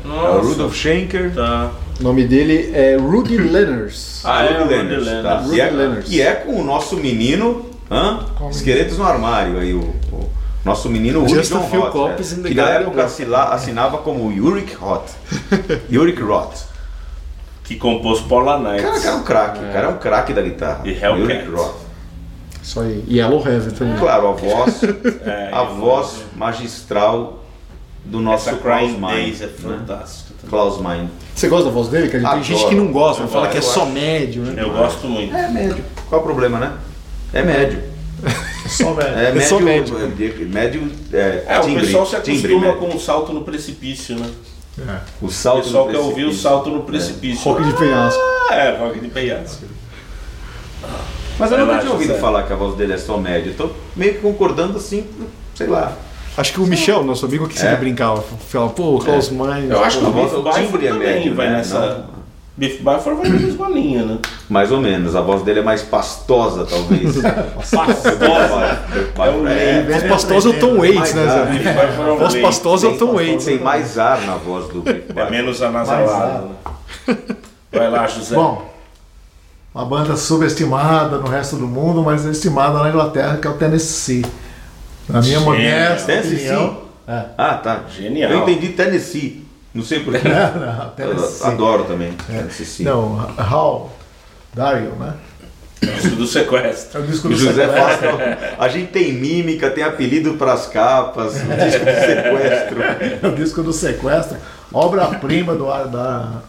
A: é
C: Nossa.
A: o Rudolph Schenker.
C: Tá.
D: O nome dele é Rudy Lenners.
C: Ah, é,
A: Rudy
C: Rudy
A: Lenners,
C: Lenners.
A: tá?
D: Rudy
A: E é,
D: Lenners.
A: e é com o nosso menino, hã?
B: Qual
A: Esqueletos no armário aí, o, o nosso menino Uri
D: Just a
A: John Roth, né? que na época assila- assinava como Uric Roth. Uric Roth.
C: Que compôs Paula
A: O cara, cara é um craque, o cara é um craque da guitarra.
C: E Hellcat.
A: Roth.
D: Isso aí. E Yellow Heaven também.
A: Claro, a voz,
C: É,
A: a
C: eu-
A: voz magistral do nosso
C: Essa
A: Klaus Mind.
C: É
A: né?
C: fantástico. também.
A: Klaus Mind.
D: Você gosta da voz dele? Cara? Tem gente que não gosta,
C: Eu
D: fala que é
C: gosto.
D: só médio, né?
C: Eu gosto muito.
A: É médio. Qual o problema, né? É médio.
B: Só velho.
A: É médio.
D: só médio.
A: é, médio é,
C: É,
A: timbre,
C: o pessoal se acostuma
A: médio.
C: com o salto no precipício, né?
A: O
C: O
A: salto
C: pessoal
A: no
C: quer ouvir o salto no precipício.
D: Rock de penhasco.
C: Ah, é, rock de penhasco.
A: Mas eu nunca
C: Relaxa,
A: tinha ouvido
C: Zé.
A: falar que a voz dele é só média. Eu tô meio que concordando assim, sei lá.
D: Acho que o Michel, nosso amigo, que sempre
A: É.
D: brincava, falava, pô, Klaus Mind.
C: Eu acho que
A: A
C: o
A: o timbre é
C: também
A: médio,
C: vai
A: né?
C: nessa...
A: Não.
C: Biff Byford vai na mesma linha, né?
A: Mais ou menos. A voz dele é mais pastosa, talvez.
C: Pastosa. É um
A: É,
D: Voz pastosa é o Tom Waits, né, Zé?
C: É
D: Voz pastosa é o Tom Waits.
A: tem mais ar na voz do Biff
C: É
A: Byford.
C: menos anasalado. né? Vai lá, José.
B: Bom, uma banda subestimada no resto do mundo, mas estimada na Inglaterra, que é o Tennessee. Na minha
C: Gênio.
B: modesta
A: Tennessee?
B: opinião. É.
A: Ah, tá.
C: Genial.
A: Eu entendi Tennessee. Não sei porquê. Adoro também. Tennessee.
B: Não, Hal Daryl, né?
C: Disco do sequestro.
B: É o disco do
A: José
B: sequestro.
A: a gente tem mímica, tem apelido pras capas, o disco de sequestro.
B: É o disco do sequestro. Obra-prima do ar da.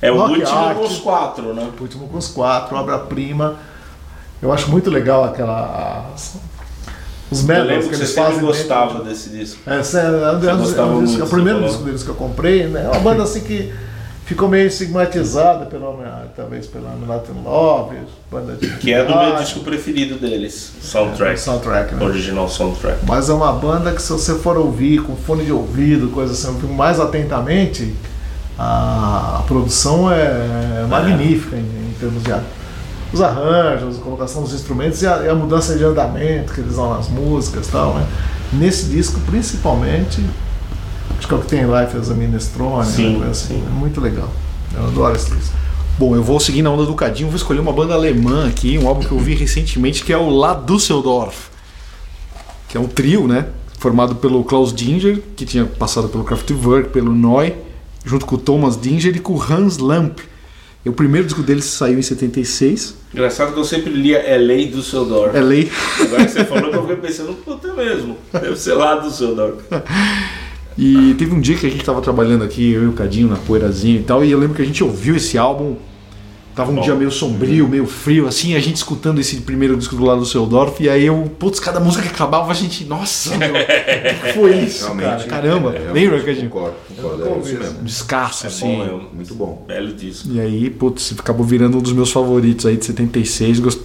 C: É o
B: Rock
C: último
B: Art.
C: dos quatro, né?
B: O último com os quatro, obra-prima. Eu acho muito legal aquela. Os
C: lembro
B: que
C: você
B: eles
C: sempre
B: fazem.
C: gostava
B: dentro
C: desse disco.
B: de- Essa é, é, um dos-
C: gostava
B: é um disco-
C: muito,
B: é o primeiro
C: você
B: disco deles que eu comprei. Né? É uma banda assim que ficou meio estigmatizada, pelo, talvez pela Latin Love, banda de.
C: Que é do meu
B: Ah,
C: disco preferido deles. Soundtrack.
B: Soundtrack, né?
C: Original soundtrack.
B: Mas é uma banda que se você for ouvir com fone de ouvido, coisa assim, mais atentamente, a, a produção é, magnífica em, em termos de os arranjos, a colocação dos instrumentos e a, e a mudança de andamento que eles dão nas músicas e tal, né? Nesse disco, principalmente, acho que é o que tem Life as a Minestrone,
C: Sim,
B: né? assim,
C: sim.
B: é muito legal. Eu adoro esse disco.
D: Bom, eu vou seguir na onda do Cadinho, vou escolher uma banda alemã aqui, um álbum que eu vi recentemente, que é o La Düsseldorf, que é um trio, né? Formado pelo Klaus Dinger, que tinha passado pelo Kraftwerk, pelo Neu, junto com o Thomas Dinger e com o Hans Lamp. O primeiro disco deles saiu em 76,
C: Engraçado que eu sempre lia LA do Seudor.
D: é lei.
C: Agora que você falou que eu fiquei pensando, puta mesmo. Deve ser lá do Seudor.
D: E teve um dia que a gente tava trabalhando aqui, eu e o Cadinho, na poeirazinha e tal, e eu lembro que a gente ouviu esse álbum. Tava um
C: Bom.
D: dia meio sombrio, meio frio, assim, a gente escutando esse primeiro disco do lado do Seudorf, e aí eu, putz, cada música que acabava, a gente, nossa, meu, o que que foi isso, cara? Caramba,
A: é,
D: lembra,
A: realmente,
D: Cadinho?
A: Concordo, concordo.
B: nunca
A: É isso mesmo.
D: Um descasso,
C: É
D: assim.
C: bom mesmo.
A: Muito bom.
C: Belo disco.
D: E aí, putz, acabou virando um dos meus favoritos aí de 76. Gost...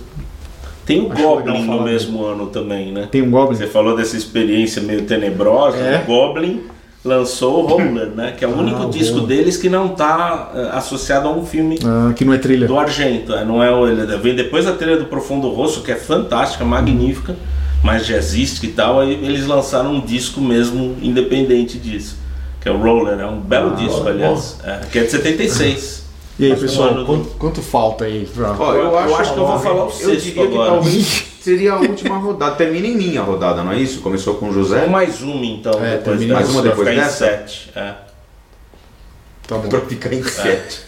C: Tem o
D: Acho
C: Goblin
D: legal falar
C: no mesmo ano também, né?
D: Tem um Goblin.
C: Você falou dessa experiência meio tenebrosa.
D: É.
C: O Goblin lançou o Roller, né? Que é o único
D: o
C: disco deles que não está associado a um filme
D: Ah, que não é trilha.
C: do Argento. é, Não é o, ele vem depois da trilha do Profundo Rosso, que é fantástica, magnífica, mais jazzística e tal. Aí eles lançaram um disco mesmo independente disso, que é o Roller. É um belo disco, aliás, é, que é de 76.
D: E aí,
C: Mas
D: pessoal, quanto, quanto falta aí pra.
A: Ó, eu,
C: Eu
A: acho,
C: acho que eu vou falar o
A: Eu
C: sexto
A: diria que
C: agora.
A: talvez seria a última rodada. Termina em mim a rodada, não é isso? Começou com o José.
C: Ou mais uma então,
D: É,
C: depois
A: mais uma depois dessa?
C: em sete. é.
D: Tá bom.
A: Pra ficar em sete.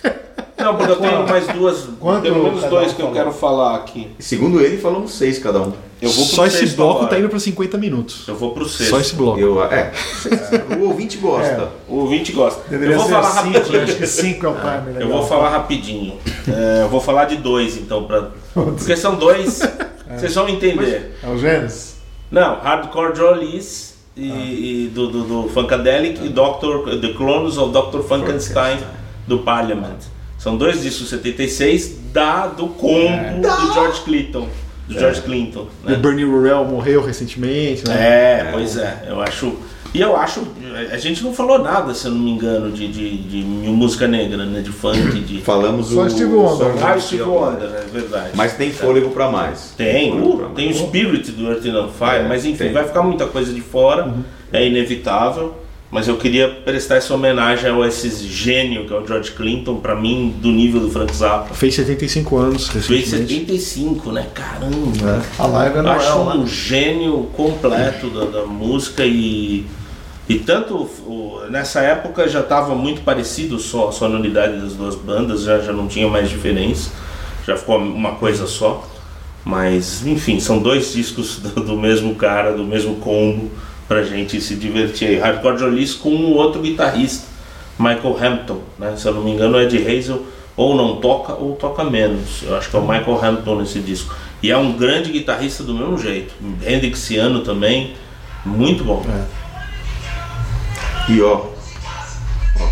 C: Não, porque eu tenho mais duas,
B: Quanto
C: pelo menos
B: cada
C: dois
B: um
C: que eu
B: falou?
C: quero falar aqui.
A: Segundo ele, falamos seis cada um.
C: Eu vou pro
D: Só esse
C: sexto
D: bloco
C: agora.
D: tá indo pra 50 minutos.
C: Eu vou pro sexto.
D: Só esse bloco.
A: Eu, é, o ouvinte gosta.
C: O ouvinte gosta.
B: Deveria
C: eu vou
B: ser
C: falar
B: cinco, né?
C: rapidinho.
B: acho que cinco é o time legal.
C: Eu vou falar rapidinho. É, eu vou falar de dois, então, pra... porque são dois. Vocês vão entender.
B: É o Gênesis?
C: Não, Hardcore Jollies e, e do, do, do Funkadelic e Dr. The Clones of Dr. Funkenstein do Parliament. São dois discos 76 da, do combo do George Clinton. Do George Clinton.
D: O
C: Né?
D: Bernie Rurrell morreu recentemente, né?
C: É, pois é, eu acho. E eu acho. A gente não falou nada, se eu não me engano, de, de, de música negra, né? De funk, de.
A: Falamos
B: Só
A: o.
B: Steve Wonder,
A: só
C: Ah,
A: o
C: Steve Wonder, é verdade.
A: Mas tem fôlego pra mais.
C: Tem,
A: fôlego
C: uh, tem o. Spirit do Earth and Fire,
A: É,
C: mas enfim,
A: tem.
C: vai ficar muita coisa de fora, é inevitável. Mas eu queria prestar essa homenagem a esse gênio que é o George Clinton, pra mim, do nível do Frank Zappa.
D: Fez 75 anos
C: Fez
D: recentemente.
C: 75, né? Caramba!
B: A live é
C: Eu acho
B: Noel,
C: um
B: né?
C: gênio completo da, da música e, e tanto o- nessa época já estava muito parecido só a sonoridade das duas bandas, já, já não tinha mais diferença, já ficou uma coisa só. Mas enfim, são dois discos do, do mesmo cara, do mesmo combo, pra gente se divertir aí. Hardcore Jolies com um outro guitarrista, Michael Hampton, né? se eu não me engano é de Hazel, ou não toca ou toca menos. Eu acho que é o Michael Hampton nesse disco. E é um grande guitarrista do mesmo jeito, Hendrixiano também, muito bom.
A: E ó, ó,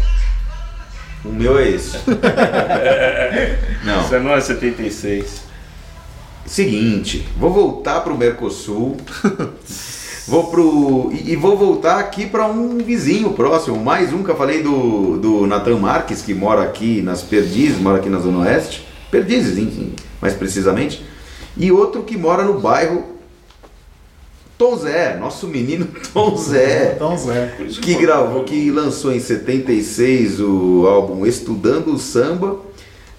A: O meu é esse. Não.
C: Não é 76.
A: Seguinte, vou voltar pro Mercosul. vou pro. E, e vou voltar aqui para um vizinho próximo. Mais um que eu falei do, do Nathan Marques, que mora aqui nas Perdizes, mora aqui na Zona Oeste. Perdizes, enfim, mais precisamente. E outro que mora no bairro Tom Zé, nosso menino Tom Zé.
B: Então, Zé.
A: que gravou, que lançou em 76 o álbum Estudando o Samba,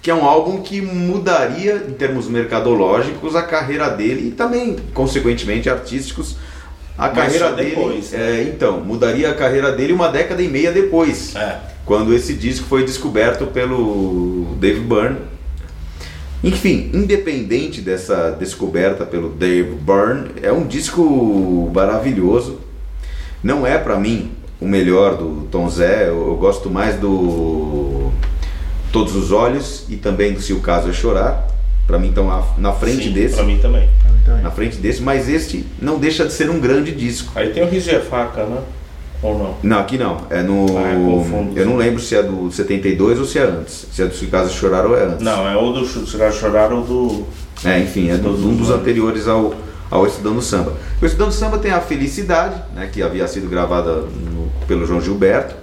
A: que é um álbum que mudaria em termos mercadológicos a carreira dele e também, consequentemente, artísticos. A
C: Mas
A: carreira
C: só
A: dele,
C: depois, né?
A: é, então, mudaria a carreira dele uma década e meia depois,
C: É.
A: quando esse disco foi descoberto pelo Dave Byrne. Enfim, independente dessa descoberta pelo Dave Byrne, é um disco maravilhoso. Não é pra mim o melhor do Tom Zé, eu, eu gosto mais do Todos os Olhos e também do Se o Caso é Chorar. Pra mim estão na, na frente
C: Sim,
A: desse,
C: Pra mim também.
A: na frente desse, mas este não deixa de ser um grande disco.
C: Aí tem o Riz de Faca, né? Ou não?
A: Não, aqui não. É no.
C: Ah, eu confundo.
A: eu não lembro se é do 72 ou se é antes. Se é do Se é Chorar ou é antes.
C: Não, é ou do Ch- Chorar ou do.
A: É, enfim, é do- um
C: os
A: dos anteriores ao, ao Estudando Samba. O Estudando Samba tem a Felicidade, né, que havia sido gravada no- pelo João Gilberto.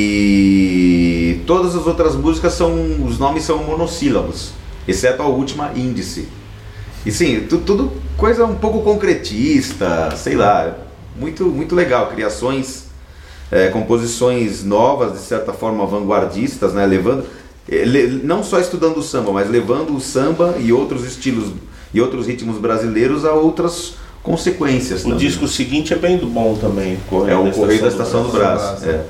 A: E todas as outras músicas são. Os nomes são monossílabos, exceto a última, Índice. E sim, tu- tudo coisa um pouco concretista, sei lá, muito, muito legal. Criações, é, composições novas, de certa forma vanguardistas, né? Levando, le- não só estudando o samba, mas levando o samba e outros estilos e outros ritmos brasileiros a outras consequências.
C: O
A: também.
C: disco seguinte é bem do bom também.
A: é o Correio da Estação do Brás.
B: Brás,
A: é.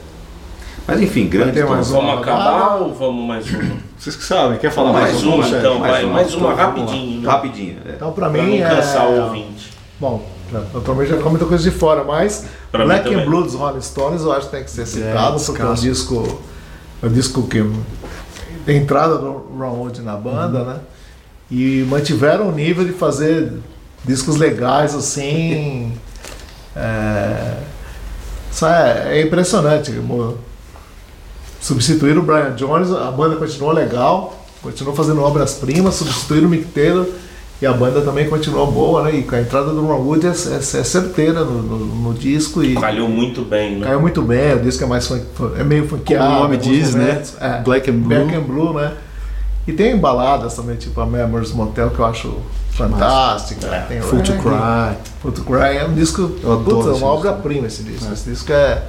A: Mas enfim, grande
B: mais?
C: Vamos acabar ou vamos mais uma?
D: Vocês que sabem, quer falar
A: Mais
D: mais,
A: um,
C: uma então,
A: mais
C: vai.
A: uma.
C: Mais uma
B: Então,
C: rapidinho. né?
A: Rapidinho. é.
B: Então, pra
C: Pra
B: mim,
C: não cansar
B: é...
C: o ouvinte.
B: Bom, já- eu também já comento coisa de fora, mas
C: Pra
B: Black and. Blue dos Rolling Stones eu acho que tem que ser citado, porque é um disco, é um disco que tem entrada do Ron Wood na banda, né? E mantiveram o nível de fazer discos legais assim. é, isso é, é impressionante. Substituíram o Brian Jones, a banda continuou legal, continuou fazendo obras-primas, substituíram o Mick Taylor E a banda também continuou boa, né? E com a entrada do Ron Wood é, é- é certeira no, no- no disco e
C: Calhou muito bem, né?
B: caiu muito bem. O disco é mais funk, é meio funkeado.
D: Como o nome diz, né?
B: momentos. É,
D: Black and Blue.
B: Black and Blue, né? E tem baladas também, tipo a Memories Motel, que eu acho fantástica. Tem
D: Full to Cry.
B: Full to Cry é um disco,
D: Eu adoro
B: putz, é
D: esse
B: uma obra-prima esse disco. Esse disco é,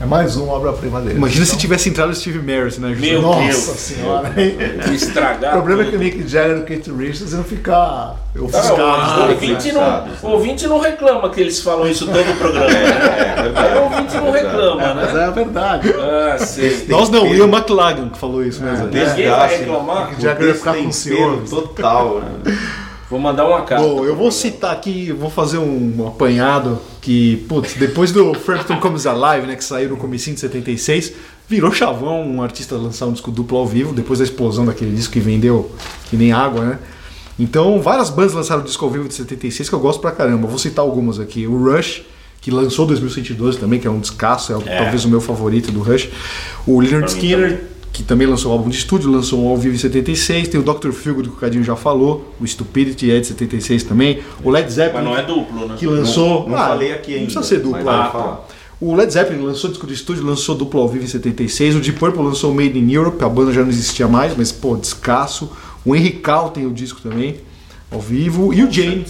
B: é mais uma obra-prima dele.
D: Imagina se
B: Então,
D: tivesse entrado o Steve Merritt, né?
C: Meu
B: Nossa
C: Deus.
B: senhora.
C: De
B: O
C: estragar.
B: problema é que o. Nick Jagger e o Kate Richards iam ficar
C: Não,
B: ofuscados.
C: o,
B: né?
C: ouvinte não, o ouvinte não reclama que eles falam isso todo o programa.
A: É,
C: né? Aí o ouvinte não reclama,
B: Mas
C: né?
B: é a verdade.
C: Ah, sei.
D: Nós não, o Ian McLagan que falou isso mesmo.
C: Ninguém vai reclamar.
B: Nick Jagger ia ficar com ciúmes.
A: total. né?
C: Vou mandar uma carta.
D: Bom, eu vou citar aqui, vou fazer um apanhado que, putz, depois do Frampton Comes Alive, né, que saiu no comecinho de 76, virou chavão um artista lançar um disco duplo ao vivo, depois da explosão daquele disco que vendeu que nem água, né? Então, várias bandas lançaram disco ao vivo de 76 que eu gosto pra caramba. Vou citar algumas aqui. O Rush, que lançou 2112 também, que é um descasso, é,
C: É.
D: talvez o meu favorito do Rush. O Leonard Skinner. Que também lançou um álbum de estúdio, lançou um ao vivo em 76. Tem o Dr. Feelgood, que o Cadinho já falou. O Stupidity é de 76 também. O Led Zeppelin,
C: Mas não é duplo, né?
D: que lançou...
A: Não, não
D: Ah,
A: falei aqui
D: Não
A: ainda.
D: precisa ser duplo.
A: mas
D: ah,
A: falar.
D: o Led Zeppelin lançou disco de estúdio, lançou duplo ao vivo em 76. O Deep Purple lançou Made in Europe, a banda já não existia mais, mas pô, descasso. O Henry Cal tem o disco também, ao vivo. E o Jane,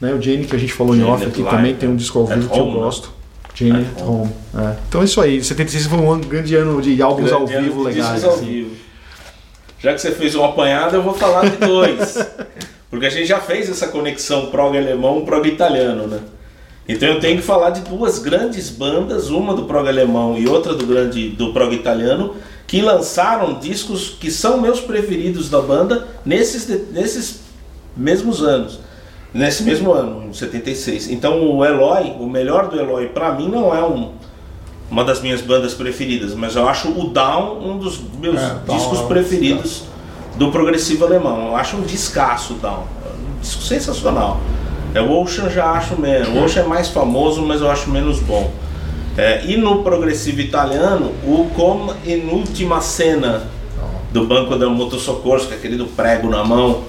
D: né? O Jane que a gente falou em
C: Jane
D: off
C: at
D: aqui também
C: né?
D: tem um disco ao
C: At
D: vivo que eu
C: Home, né?
D: Jane
C: At
D: at Home. é. Então é isso aí. 76 foi um grande ano de álbuns ao
C: Grande
D: vivo
C: de
D: legais.
C: ao
D: assim.
C: vivo. Já que você fez um apanhado, eu vou falar de dois. Porque a gente já fez essa conexão prog alemão, prog italiano, né? Então eu tenho que falar de duas grandes bandas, uma do prog alemão e outra do grande do prog italiano, que lançaram discos que são meus preferidos da banda nesses, nesses mesmos anos. Nesse mesmo ano, em 76. Então o Eloy, o melhor do Eloy, pra mim não é um, uma das minhas bandas preferidas, mas eu acho o Down um dos meus
B: É, Down
C: discos
B: é um
C: preferidos do progressivo alemão. Eu acho um descasso Down. É um disco sensacional. É, o Ocean já acho menos. O Ocean é mais famoso, mas eu acho menos bom. É, e no progressivo italiano, o Como in Ultima Cena do Banco da Motossocorso, que é aquele do prego na mão,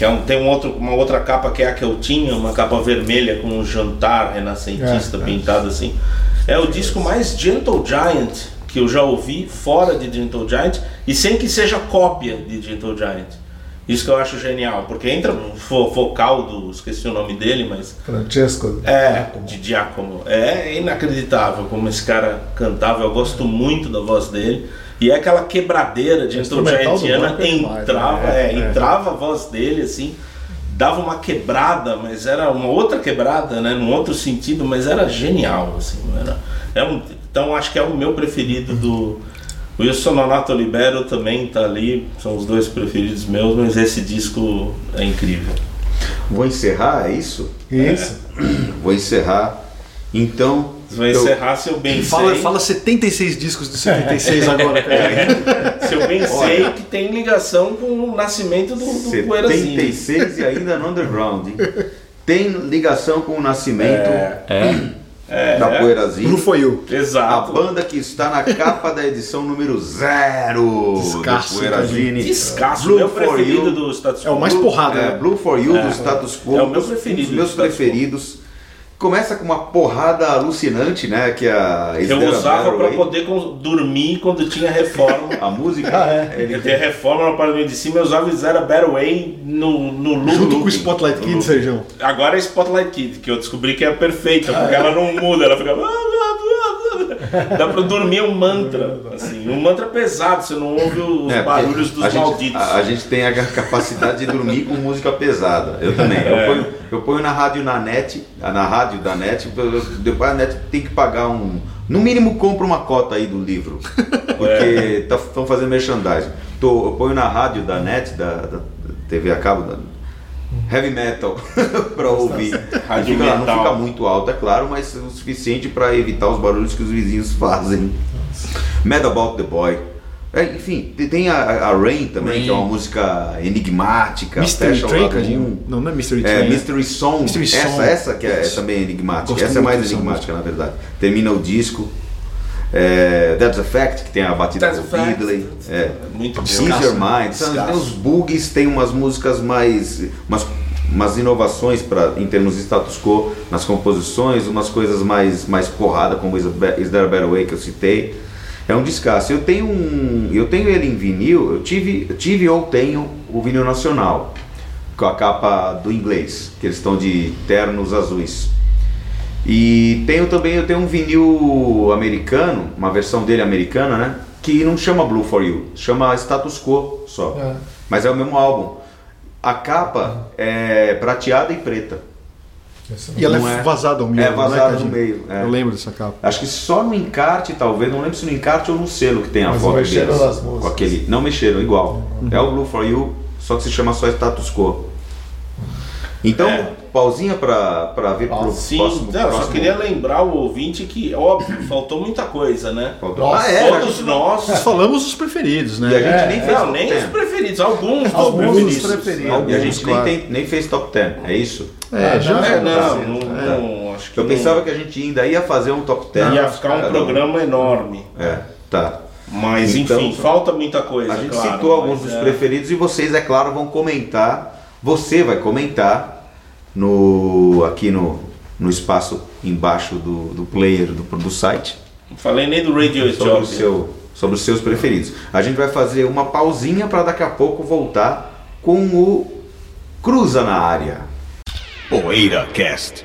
C: que é um, tem um outro, uma outra capa que é a que eu tinha, uma capa vermelha com um jantar renascentista
B: É, é.
C: pintado assim. É o disco mais Gentle Giant que eu já ouvi fora de Gentle Giant e sem que seja cópia de Gentle Giant. Isso que eu acho genial, porque entra o vo- vocal do, esqueci o nome dele, mas
B: Francesco.
C: é, de Giacomo. É inacreditável como esse cara cantava. Eu gosto muito da voz dele. E é aquela quebradeira de
B: instrumental banco é
C: entrava,
B: né?
C: é,
B: É.
C: entrava a voz dele assim, dava uma quebrada, mas era uma outra quebrada, né, num outro sentido, mas era genial assim, era, é um, então acho que é o meu preferido do o Il Sononato Libero também tá ali, são os dois preferidos meus, mas esse disco é incrível.
A: Vou encerrar, é isso?
B: Isso.
A: Vou encerrar. Então.
C: Você vai
A: eu-
C: encerrar se eu bem
D: Fala,
C: sei.
D: fala 76 discos de 76 agora, cara.
C: Se eu bem sei que tem ligação com o nascimento do, do Poeirazinho.
A: 76 e ainda no underground. hein? Tem ligação com o nascimento
C: É,
A: da
C: é.
A: Poeirazinho.
D: Blue for You.
A: A
C: Exato.
A: banda que está na capa da edição número zero
D: Descasso,
A: do Poeirazine.
C: Descasso,
A: Blue
C: meu
A: for
C: preferido
A: You.
C: do status
D: É o
C: quo.
D: mais porrada,
A: É,
D: né?
A: Blue for You
C: É.
A: do Status Quo.
C: É o meu
A: um
C: preferido
A: dos meus
C: Quo.
A: preferidos. Começa com uma porrada alucinante, né? Que é a
C: eu usava para poder dormir quando tinha reforma.
A: A música.
B: Ah, é.
A: ele
C: Eu tinha reforma no apartamento de cima, eu usava o Zero Better Way no, no loop.
D: Junto com o. Spotlight Kid. Sérgio.
C: Agora é Spotlight Kid, que eu descobri que é perfeita, porque ela não muda, ela fica. Dá pra dormir um mantra, assim, um mantra pesado, você não ouve os
A: É,
C: barulhos dos
A: a gente,
C: malditos.
A: A, a gente tem a capacidade de dormir com música pesada. Eu também.
C: É.
A: Eu, ponho, eu ponho na rádio na net, na rádio da net, depois a net tem que pagar um. No mínimo compra uma cota aí do livro. Porque estão fazendo merchandising. Tô, eu ponho na rádio da net, da, da TV a cabo, da heavy metal, pra ouvir. Não fica, não
C: metal.
A: fica muito alto, é claro, mas o suficiente para evitar os barulhos que os vizinhos fazem. Mad About the Boy. É, enfim, tem- a, a Rain também,
D: Rain.
A: que é uma música enigmática.
D: Mystery Train, Cadinho? Não, não é Mystery
A: É,
D: Train. né?
A: Mystery Song.
D: Mystery
A: essa,
D: Song.
A: essa que é,
D: Isso.
A: também enigmática.
D: Gosto
A: essa é mais enigmática, na verdade. Termina o disco. É, That's a Fact, que tem a batida
C: That's Fact.
A: Beatley. É.
C: Muito.
A: Ease Your Mind. Tem os bugs, tem umas músicas mais. umas umas inovações pra, em termos de status quo nas composições, umas coisas mais, mais porrada, como Is, Is There a Better Way que eu citei. É um descasso. Eu tenho um. Eu tenho ele em vinil, eu tive, eu tive ou tenho o vinil nacional, com a capa do inglês, que eles estão de ternos azuis. E tenho também, eu tenho um vinil americano, uma versão dele americana, né? Que não chama Blue For You, chama Status Quo só.
B: É.
A: Mas é o mesmo álbum. A capa é prateada e preta.
D: E ela é
A: é-
D: vazada ao meio.
A: é vazada no meio, é.
D: Eu lembro dessa capa.
A: Acho que só no encarte, talvez, não lembro se no encarte ou no selo que tem a
B: Mas
A: foto
B: mexeram
A: deles.
B: nas músicas.
A: Com aquele, não mexeram, igual. É o Blue For You, só que se chama só Status Quo. Então,
C: É.
A: pausinha pra, pra ver pro
C: Sim,
A: próximo.
C: não, eu só
A: próximo-
C: queria lembrar o ouvinte que, óbvio, faltou muita coisa, né?
A: Faltou- Ah, é,
C: Todos nós.
D: Nós falamos os preferidos,
A: E a
D: né?
A: gente
B: É,
A: nem fez
C: Não, nem
A: 10.
C: os preferidos, alguns dos
B: Alguns dos
C: preferidos.
B: preferidos.
A: E a
D: Alguns,
A: gente
D: claro.
A: nem, tem, nem fez top 10, é isso?
D: É, já.
C: É, não, não, não, acho que
A: Eu
C: não-
A: pensava que a gente ainda ia fazer um top 10.
C: ia ficar um programa enorme.
A: É, tá.
C: Mas
A: Então,
C: enfim, falta muita coisa.
A: A gente
C: claro,
A: citou alguns dos
C: é.
A: preferidos e vocês, é claro, vão comentar. Você vai comentar no aqui no, no espaço embaixo do, do player do, do site
C: Não Falei nem do Radio
A: sobre, o seu, sobre os seus preferidos. A gente vai fazer uma pausinha para daqui a pouco voltar com o Cruza na área.
E: PoeiraCast.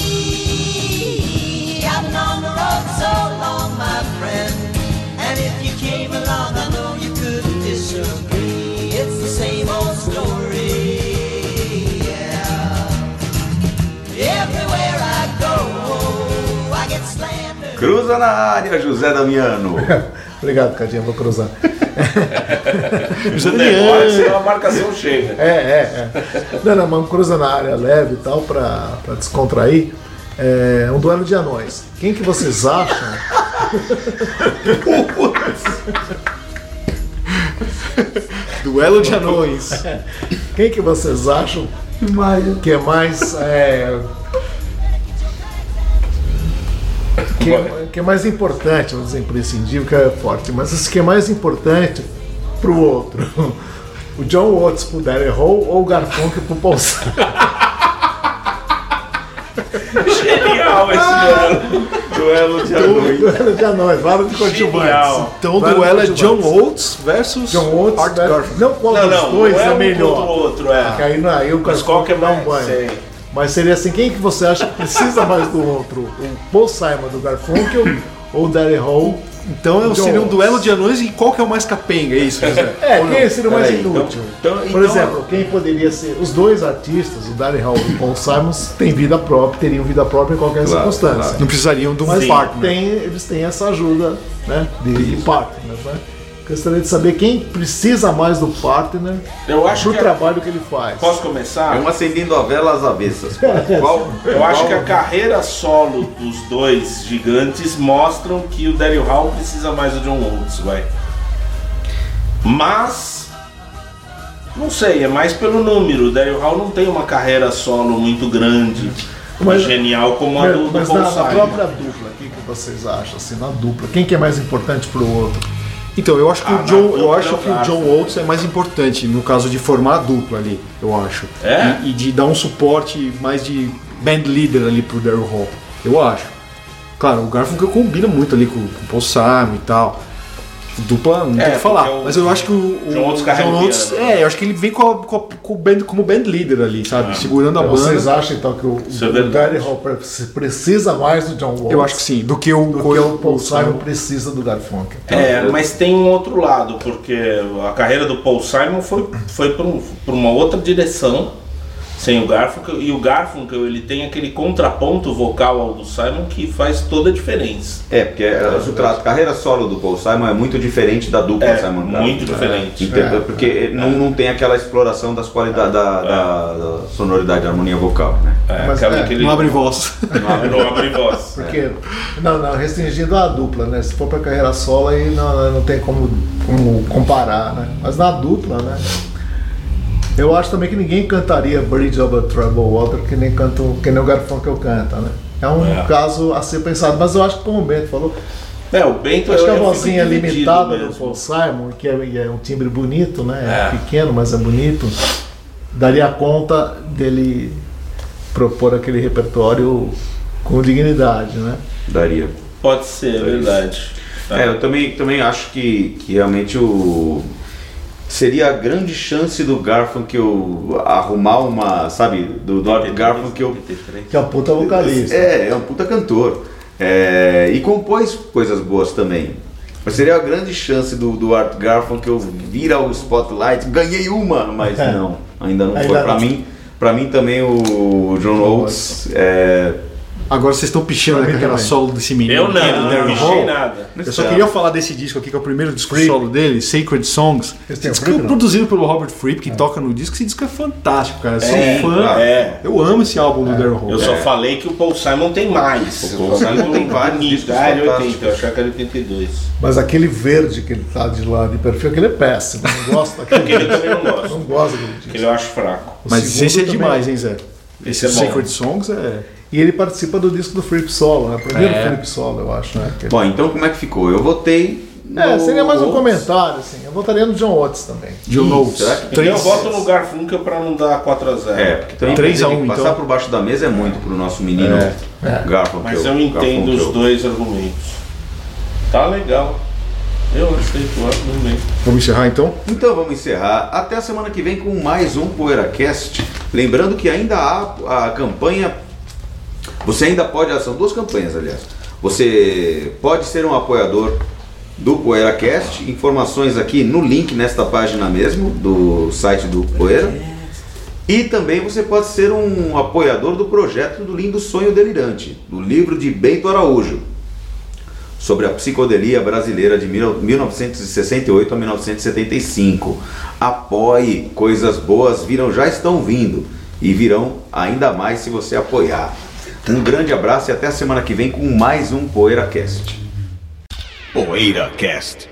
A: Cruza na área, José Damiano.
B: Obrigado, Cadinho, vou cruzar.
C: O negócio é uma marcação chega.
B: É, é, é. Não, não, mas um cruza na área leve e tal, pra, pra descontrair. É um duelo de anões. Quem que vocês acham?
D: Duelo de anões.
B: Quem que vocês acham que é mais. É, que, é, que é mais importante, vamos dizer, imprescindível, que é forte, mas esse que é mais importante pro outro. O John Watts pro Derry Hall ou o Garfunkel pro Paul?
C: Genial esse duelo.
A: Duelo de
B: Duelo de anões, vários de coadjuvantes.
D: Então o duelo é John. Oates versus
B: John Watts,
D: Art? Garfunkel.
B: não qual
C: Não,
B: dos
C: não,
B: dois
C: não é
B: é
C: um contra o
B: melhor.
C: outro, é.
B: Que aí, não, aí o
C: Mas qual que é
B: dá um
C: mais?
B: banho.
C: Sei.
B: Mas seria assim, quem que você acha que precisa mais do outro? O Paul Simon do Garfunkel ou o Derry Hall?
D: Então
B: John
D: seria um duelo de anões e qual que é o mais capenga? É isso, José?
B: É,
D: Ou não?
B: quem seria o mais
A: Peraí, então-
B: inútil?
A: então-
B: Por
A: então-
B: exemplo, quem poderia ser. Os dois artistas, o Derry Hall e o Paul Simon, têm vida própria, teriam vida própria em qualquer
A: Claro,
B: circunstância.
A: claro.
D: Não precisariam de um
B: Mas
D: partner.
B: tem, eles têm essa ajuda né, de, de partner. Né? Gostaria de saber quem precisa mais do partner
C: Eu acho
B: pro
C: que. a-
B: trabalho que ele faz.
C: Posso começar?
A: É um acendendo a vela às avessas. Qual?
C: Eu acho que a carreira solo dos dois gigantes mostram que o Daryl Hall precisa mais do John Oates, vai. Mas não sei, é mais pelo número. O Daryl Hall não tem uma carreira solo muito grande,
B: Mas-
C: genial como a do, do
B: Mas na, na própria dupla, o que, que vocês acham? Assim, na dupla, quem que é mais importante pro outro?
D: Então, eu acho que
C: Ah,
D: o John, eu acho que o. John Oates é mais importante no caso de formar a dupla ali, eu acho.
C: É?
D: E, e de dar um suporte mais de band leader ali pro Daryl Hall. Eu acho. Claro, o Garfunkel combina muito ali com, com o Paul Simon e tal. Dupla, não
C: É,
D: tem o que falar.
C: o
D: Mas eu acho que o, o
C: John Oates carrega o
D: Oates, é, eu acho que ele vem com, a- com, a- com o band, como band leader ali, sabe? Segurando a
B: Então, Vocês
D: banda.
B: acham então que o,
C: é
B: o. Gary pre- precisa mais do John Watts
D: Eu acho que sim, do que o,
B: do que o Paul Simon precisa do Garfunkel?
C: É, mas tem um outro lado, porque a carreira do Paul Simon foi, foi por, um- uma outra direção, sem o Garfunkel. E o Garfunkel ele tem aquele contraponto vocal ao do Simon que faz toda a diferença.
A: É, porque a, a carreira solo do Paul Simon é muito diferente da dupla
C: É,
A: Simon Garfunkel.
C: muito diferente.
A: Entendeu?
B: É.
A: Porque não, não tem aquela exploração das qualidades da, da- da sonoridade, da harmonia vocal, né?
C: É,
B: Mas,
C: acaba
B: é,
D: Não abre voz.
C: Não abre, não abre voz.
B: Porque, não, não, restringindo a dupla, né? Se for pra carreira solo aí não, não tem como, como comparar, né? Mas na dupla, né? Eu acho também que ninguém cantaria Bridge Over Troubled Water que nem, canta, que nem o Garfunkel canta, né? É um
C: É.
B: caso a ser pensado, mas eu acho que como o Bento falou,
C: É, o Bento
B: acho que
C: eu-
B: a vozinha limitada do. Paul Simon, que é, é um timbre bonito, né? É.
C: É.
B: pequeno, mas é bonito, daria conta dele propor aquele repertório com dignidade, né?
A: Daria.
C: Pode ser, é verdade.
A: É, eu também, também acho que, que realmente o. Seria a grande chance do Garfunkel arrumar uma, sabe, do, do Art Garfunkel
B: Que é um puta vocalista.
A: É, é um puta cantor. É, e compôs coisas boas também. Mas seria a grande chance do, do Art Garfunkel vir ao Spotlight. Ganhei uma, mas
B: É.
A: não, ainda não
B: Ainda
A: foi. Pra
B: não.
A: mim, pra mim também o John Oates é,
D: Agora vocês estão pichando
B: Pra
D: a
B: mim
D: carreira
B: também.
D: solo desse menino.
C: Eu não,
D: do
C: não
D: Darren
C: pichei nada.
D: Eu só queria falar desse disco aqui, que é o primeiro disco solo dele, Sacred Songs.
B: Esse
D: Disco
B: Fripp, não?
D: produzido pelo Robert Fripp, que toca no disco. Esse disco é fantástico, cara. Eu sou
C: É,
D: fã.
C: é.
D: Eu amo esse álbum do Darren Hall.
C: Eu só falei que o Paul Simon tem mais.
A: O Paul Simon tem vários discos
C: Ah, ele é 80,
A: fantásticos.
C: eu achava que era 82.
B: Mas aquele verde que ele tá de lá de perfil, aquele é péssimo. Não gosto daquele.
C: Aquele eu também não
B: Não
C: gosto.
B: gosto daquele disco.
C: Aquele eu acho fraco.
B: O
D: Mas esse é demais, hein, Zé? Esse
C: Esse é bom.
D: Sacred Songs é.
B: E ele participa do disco do Flip Solo, né? Primeiro
C: É.
B: Flip Solo, eu acho, né?
A: Bom, então como é que ficou? Eu votei.
B: É, seria mais um comentário, assim. Eu votaria no John Oates também.
D: John Oates.
A: será que-
C: Então eu voto no Garfunkel pra não dar 4x0.
A: É, porque também
D: 3 a 1,
A: passar
D: então.
A: por baixo da mesa é muito pro nosso menino
B: É.
A: Garfunkel.
C: Mas eu entendo
A: Garfunkel.
C: os dois argumentos. Tá legal. Eu achei que o argumento.
D: Vamos encerrar então?
A: Então vamos encerrar. Até a semana que vem com mais um PoeiraCast. Lembrando que ainda há a campanha. Você ainda pode. São duas campanhas, aliás. Você pode ser um apoiador do PoeiraCast. Informações aqui no link nesta página mesmo, do site do Poeira. E também você pode ser um apoiador do projeto do Lindo Sonho Delirante, do livro de Bento Araújo, sobre a psicodelia brasileira de mil- 1968 a 1975. Apoie, coisas boas virão, já estão vindo e virão ainda mais se você apoiar. Um grande abraço e até a semana que vem com mais um PoeiraCast.
E: PoeiraCast.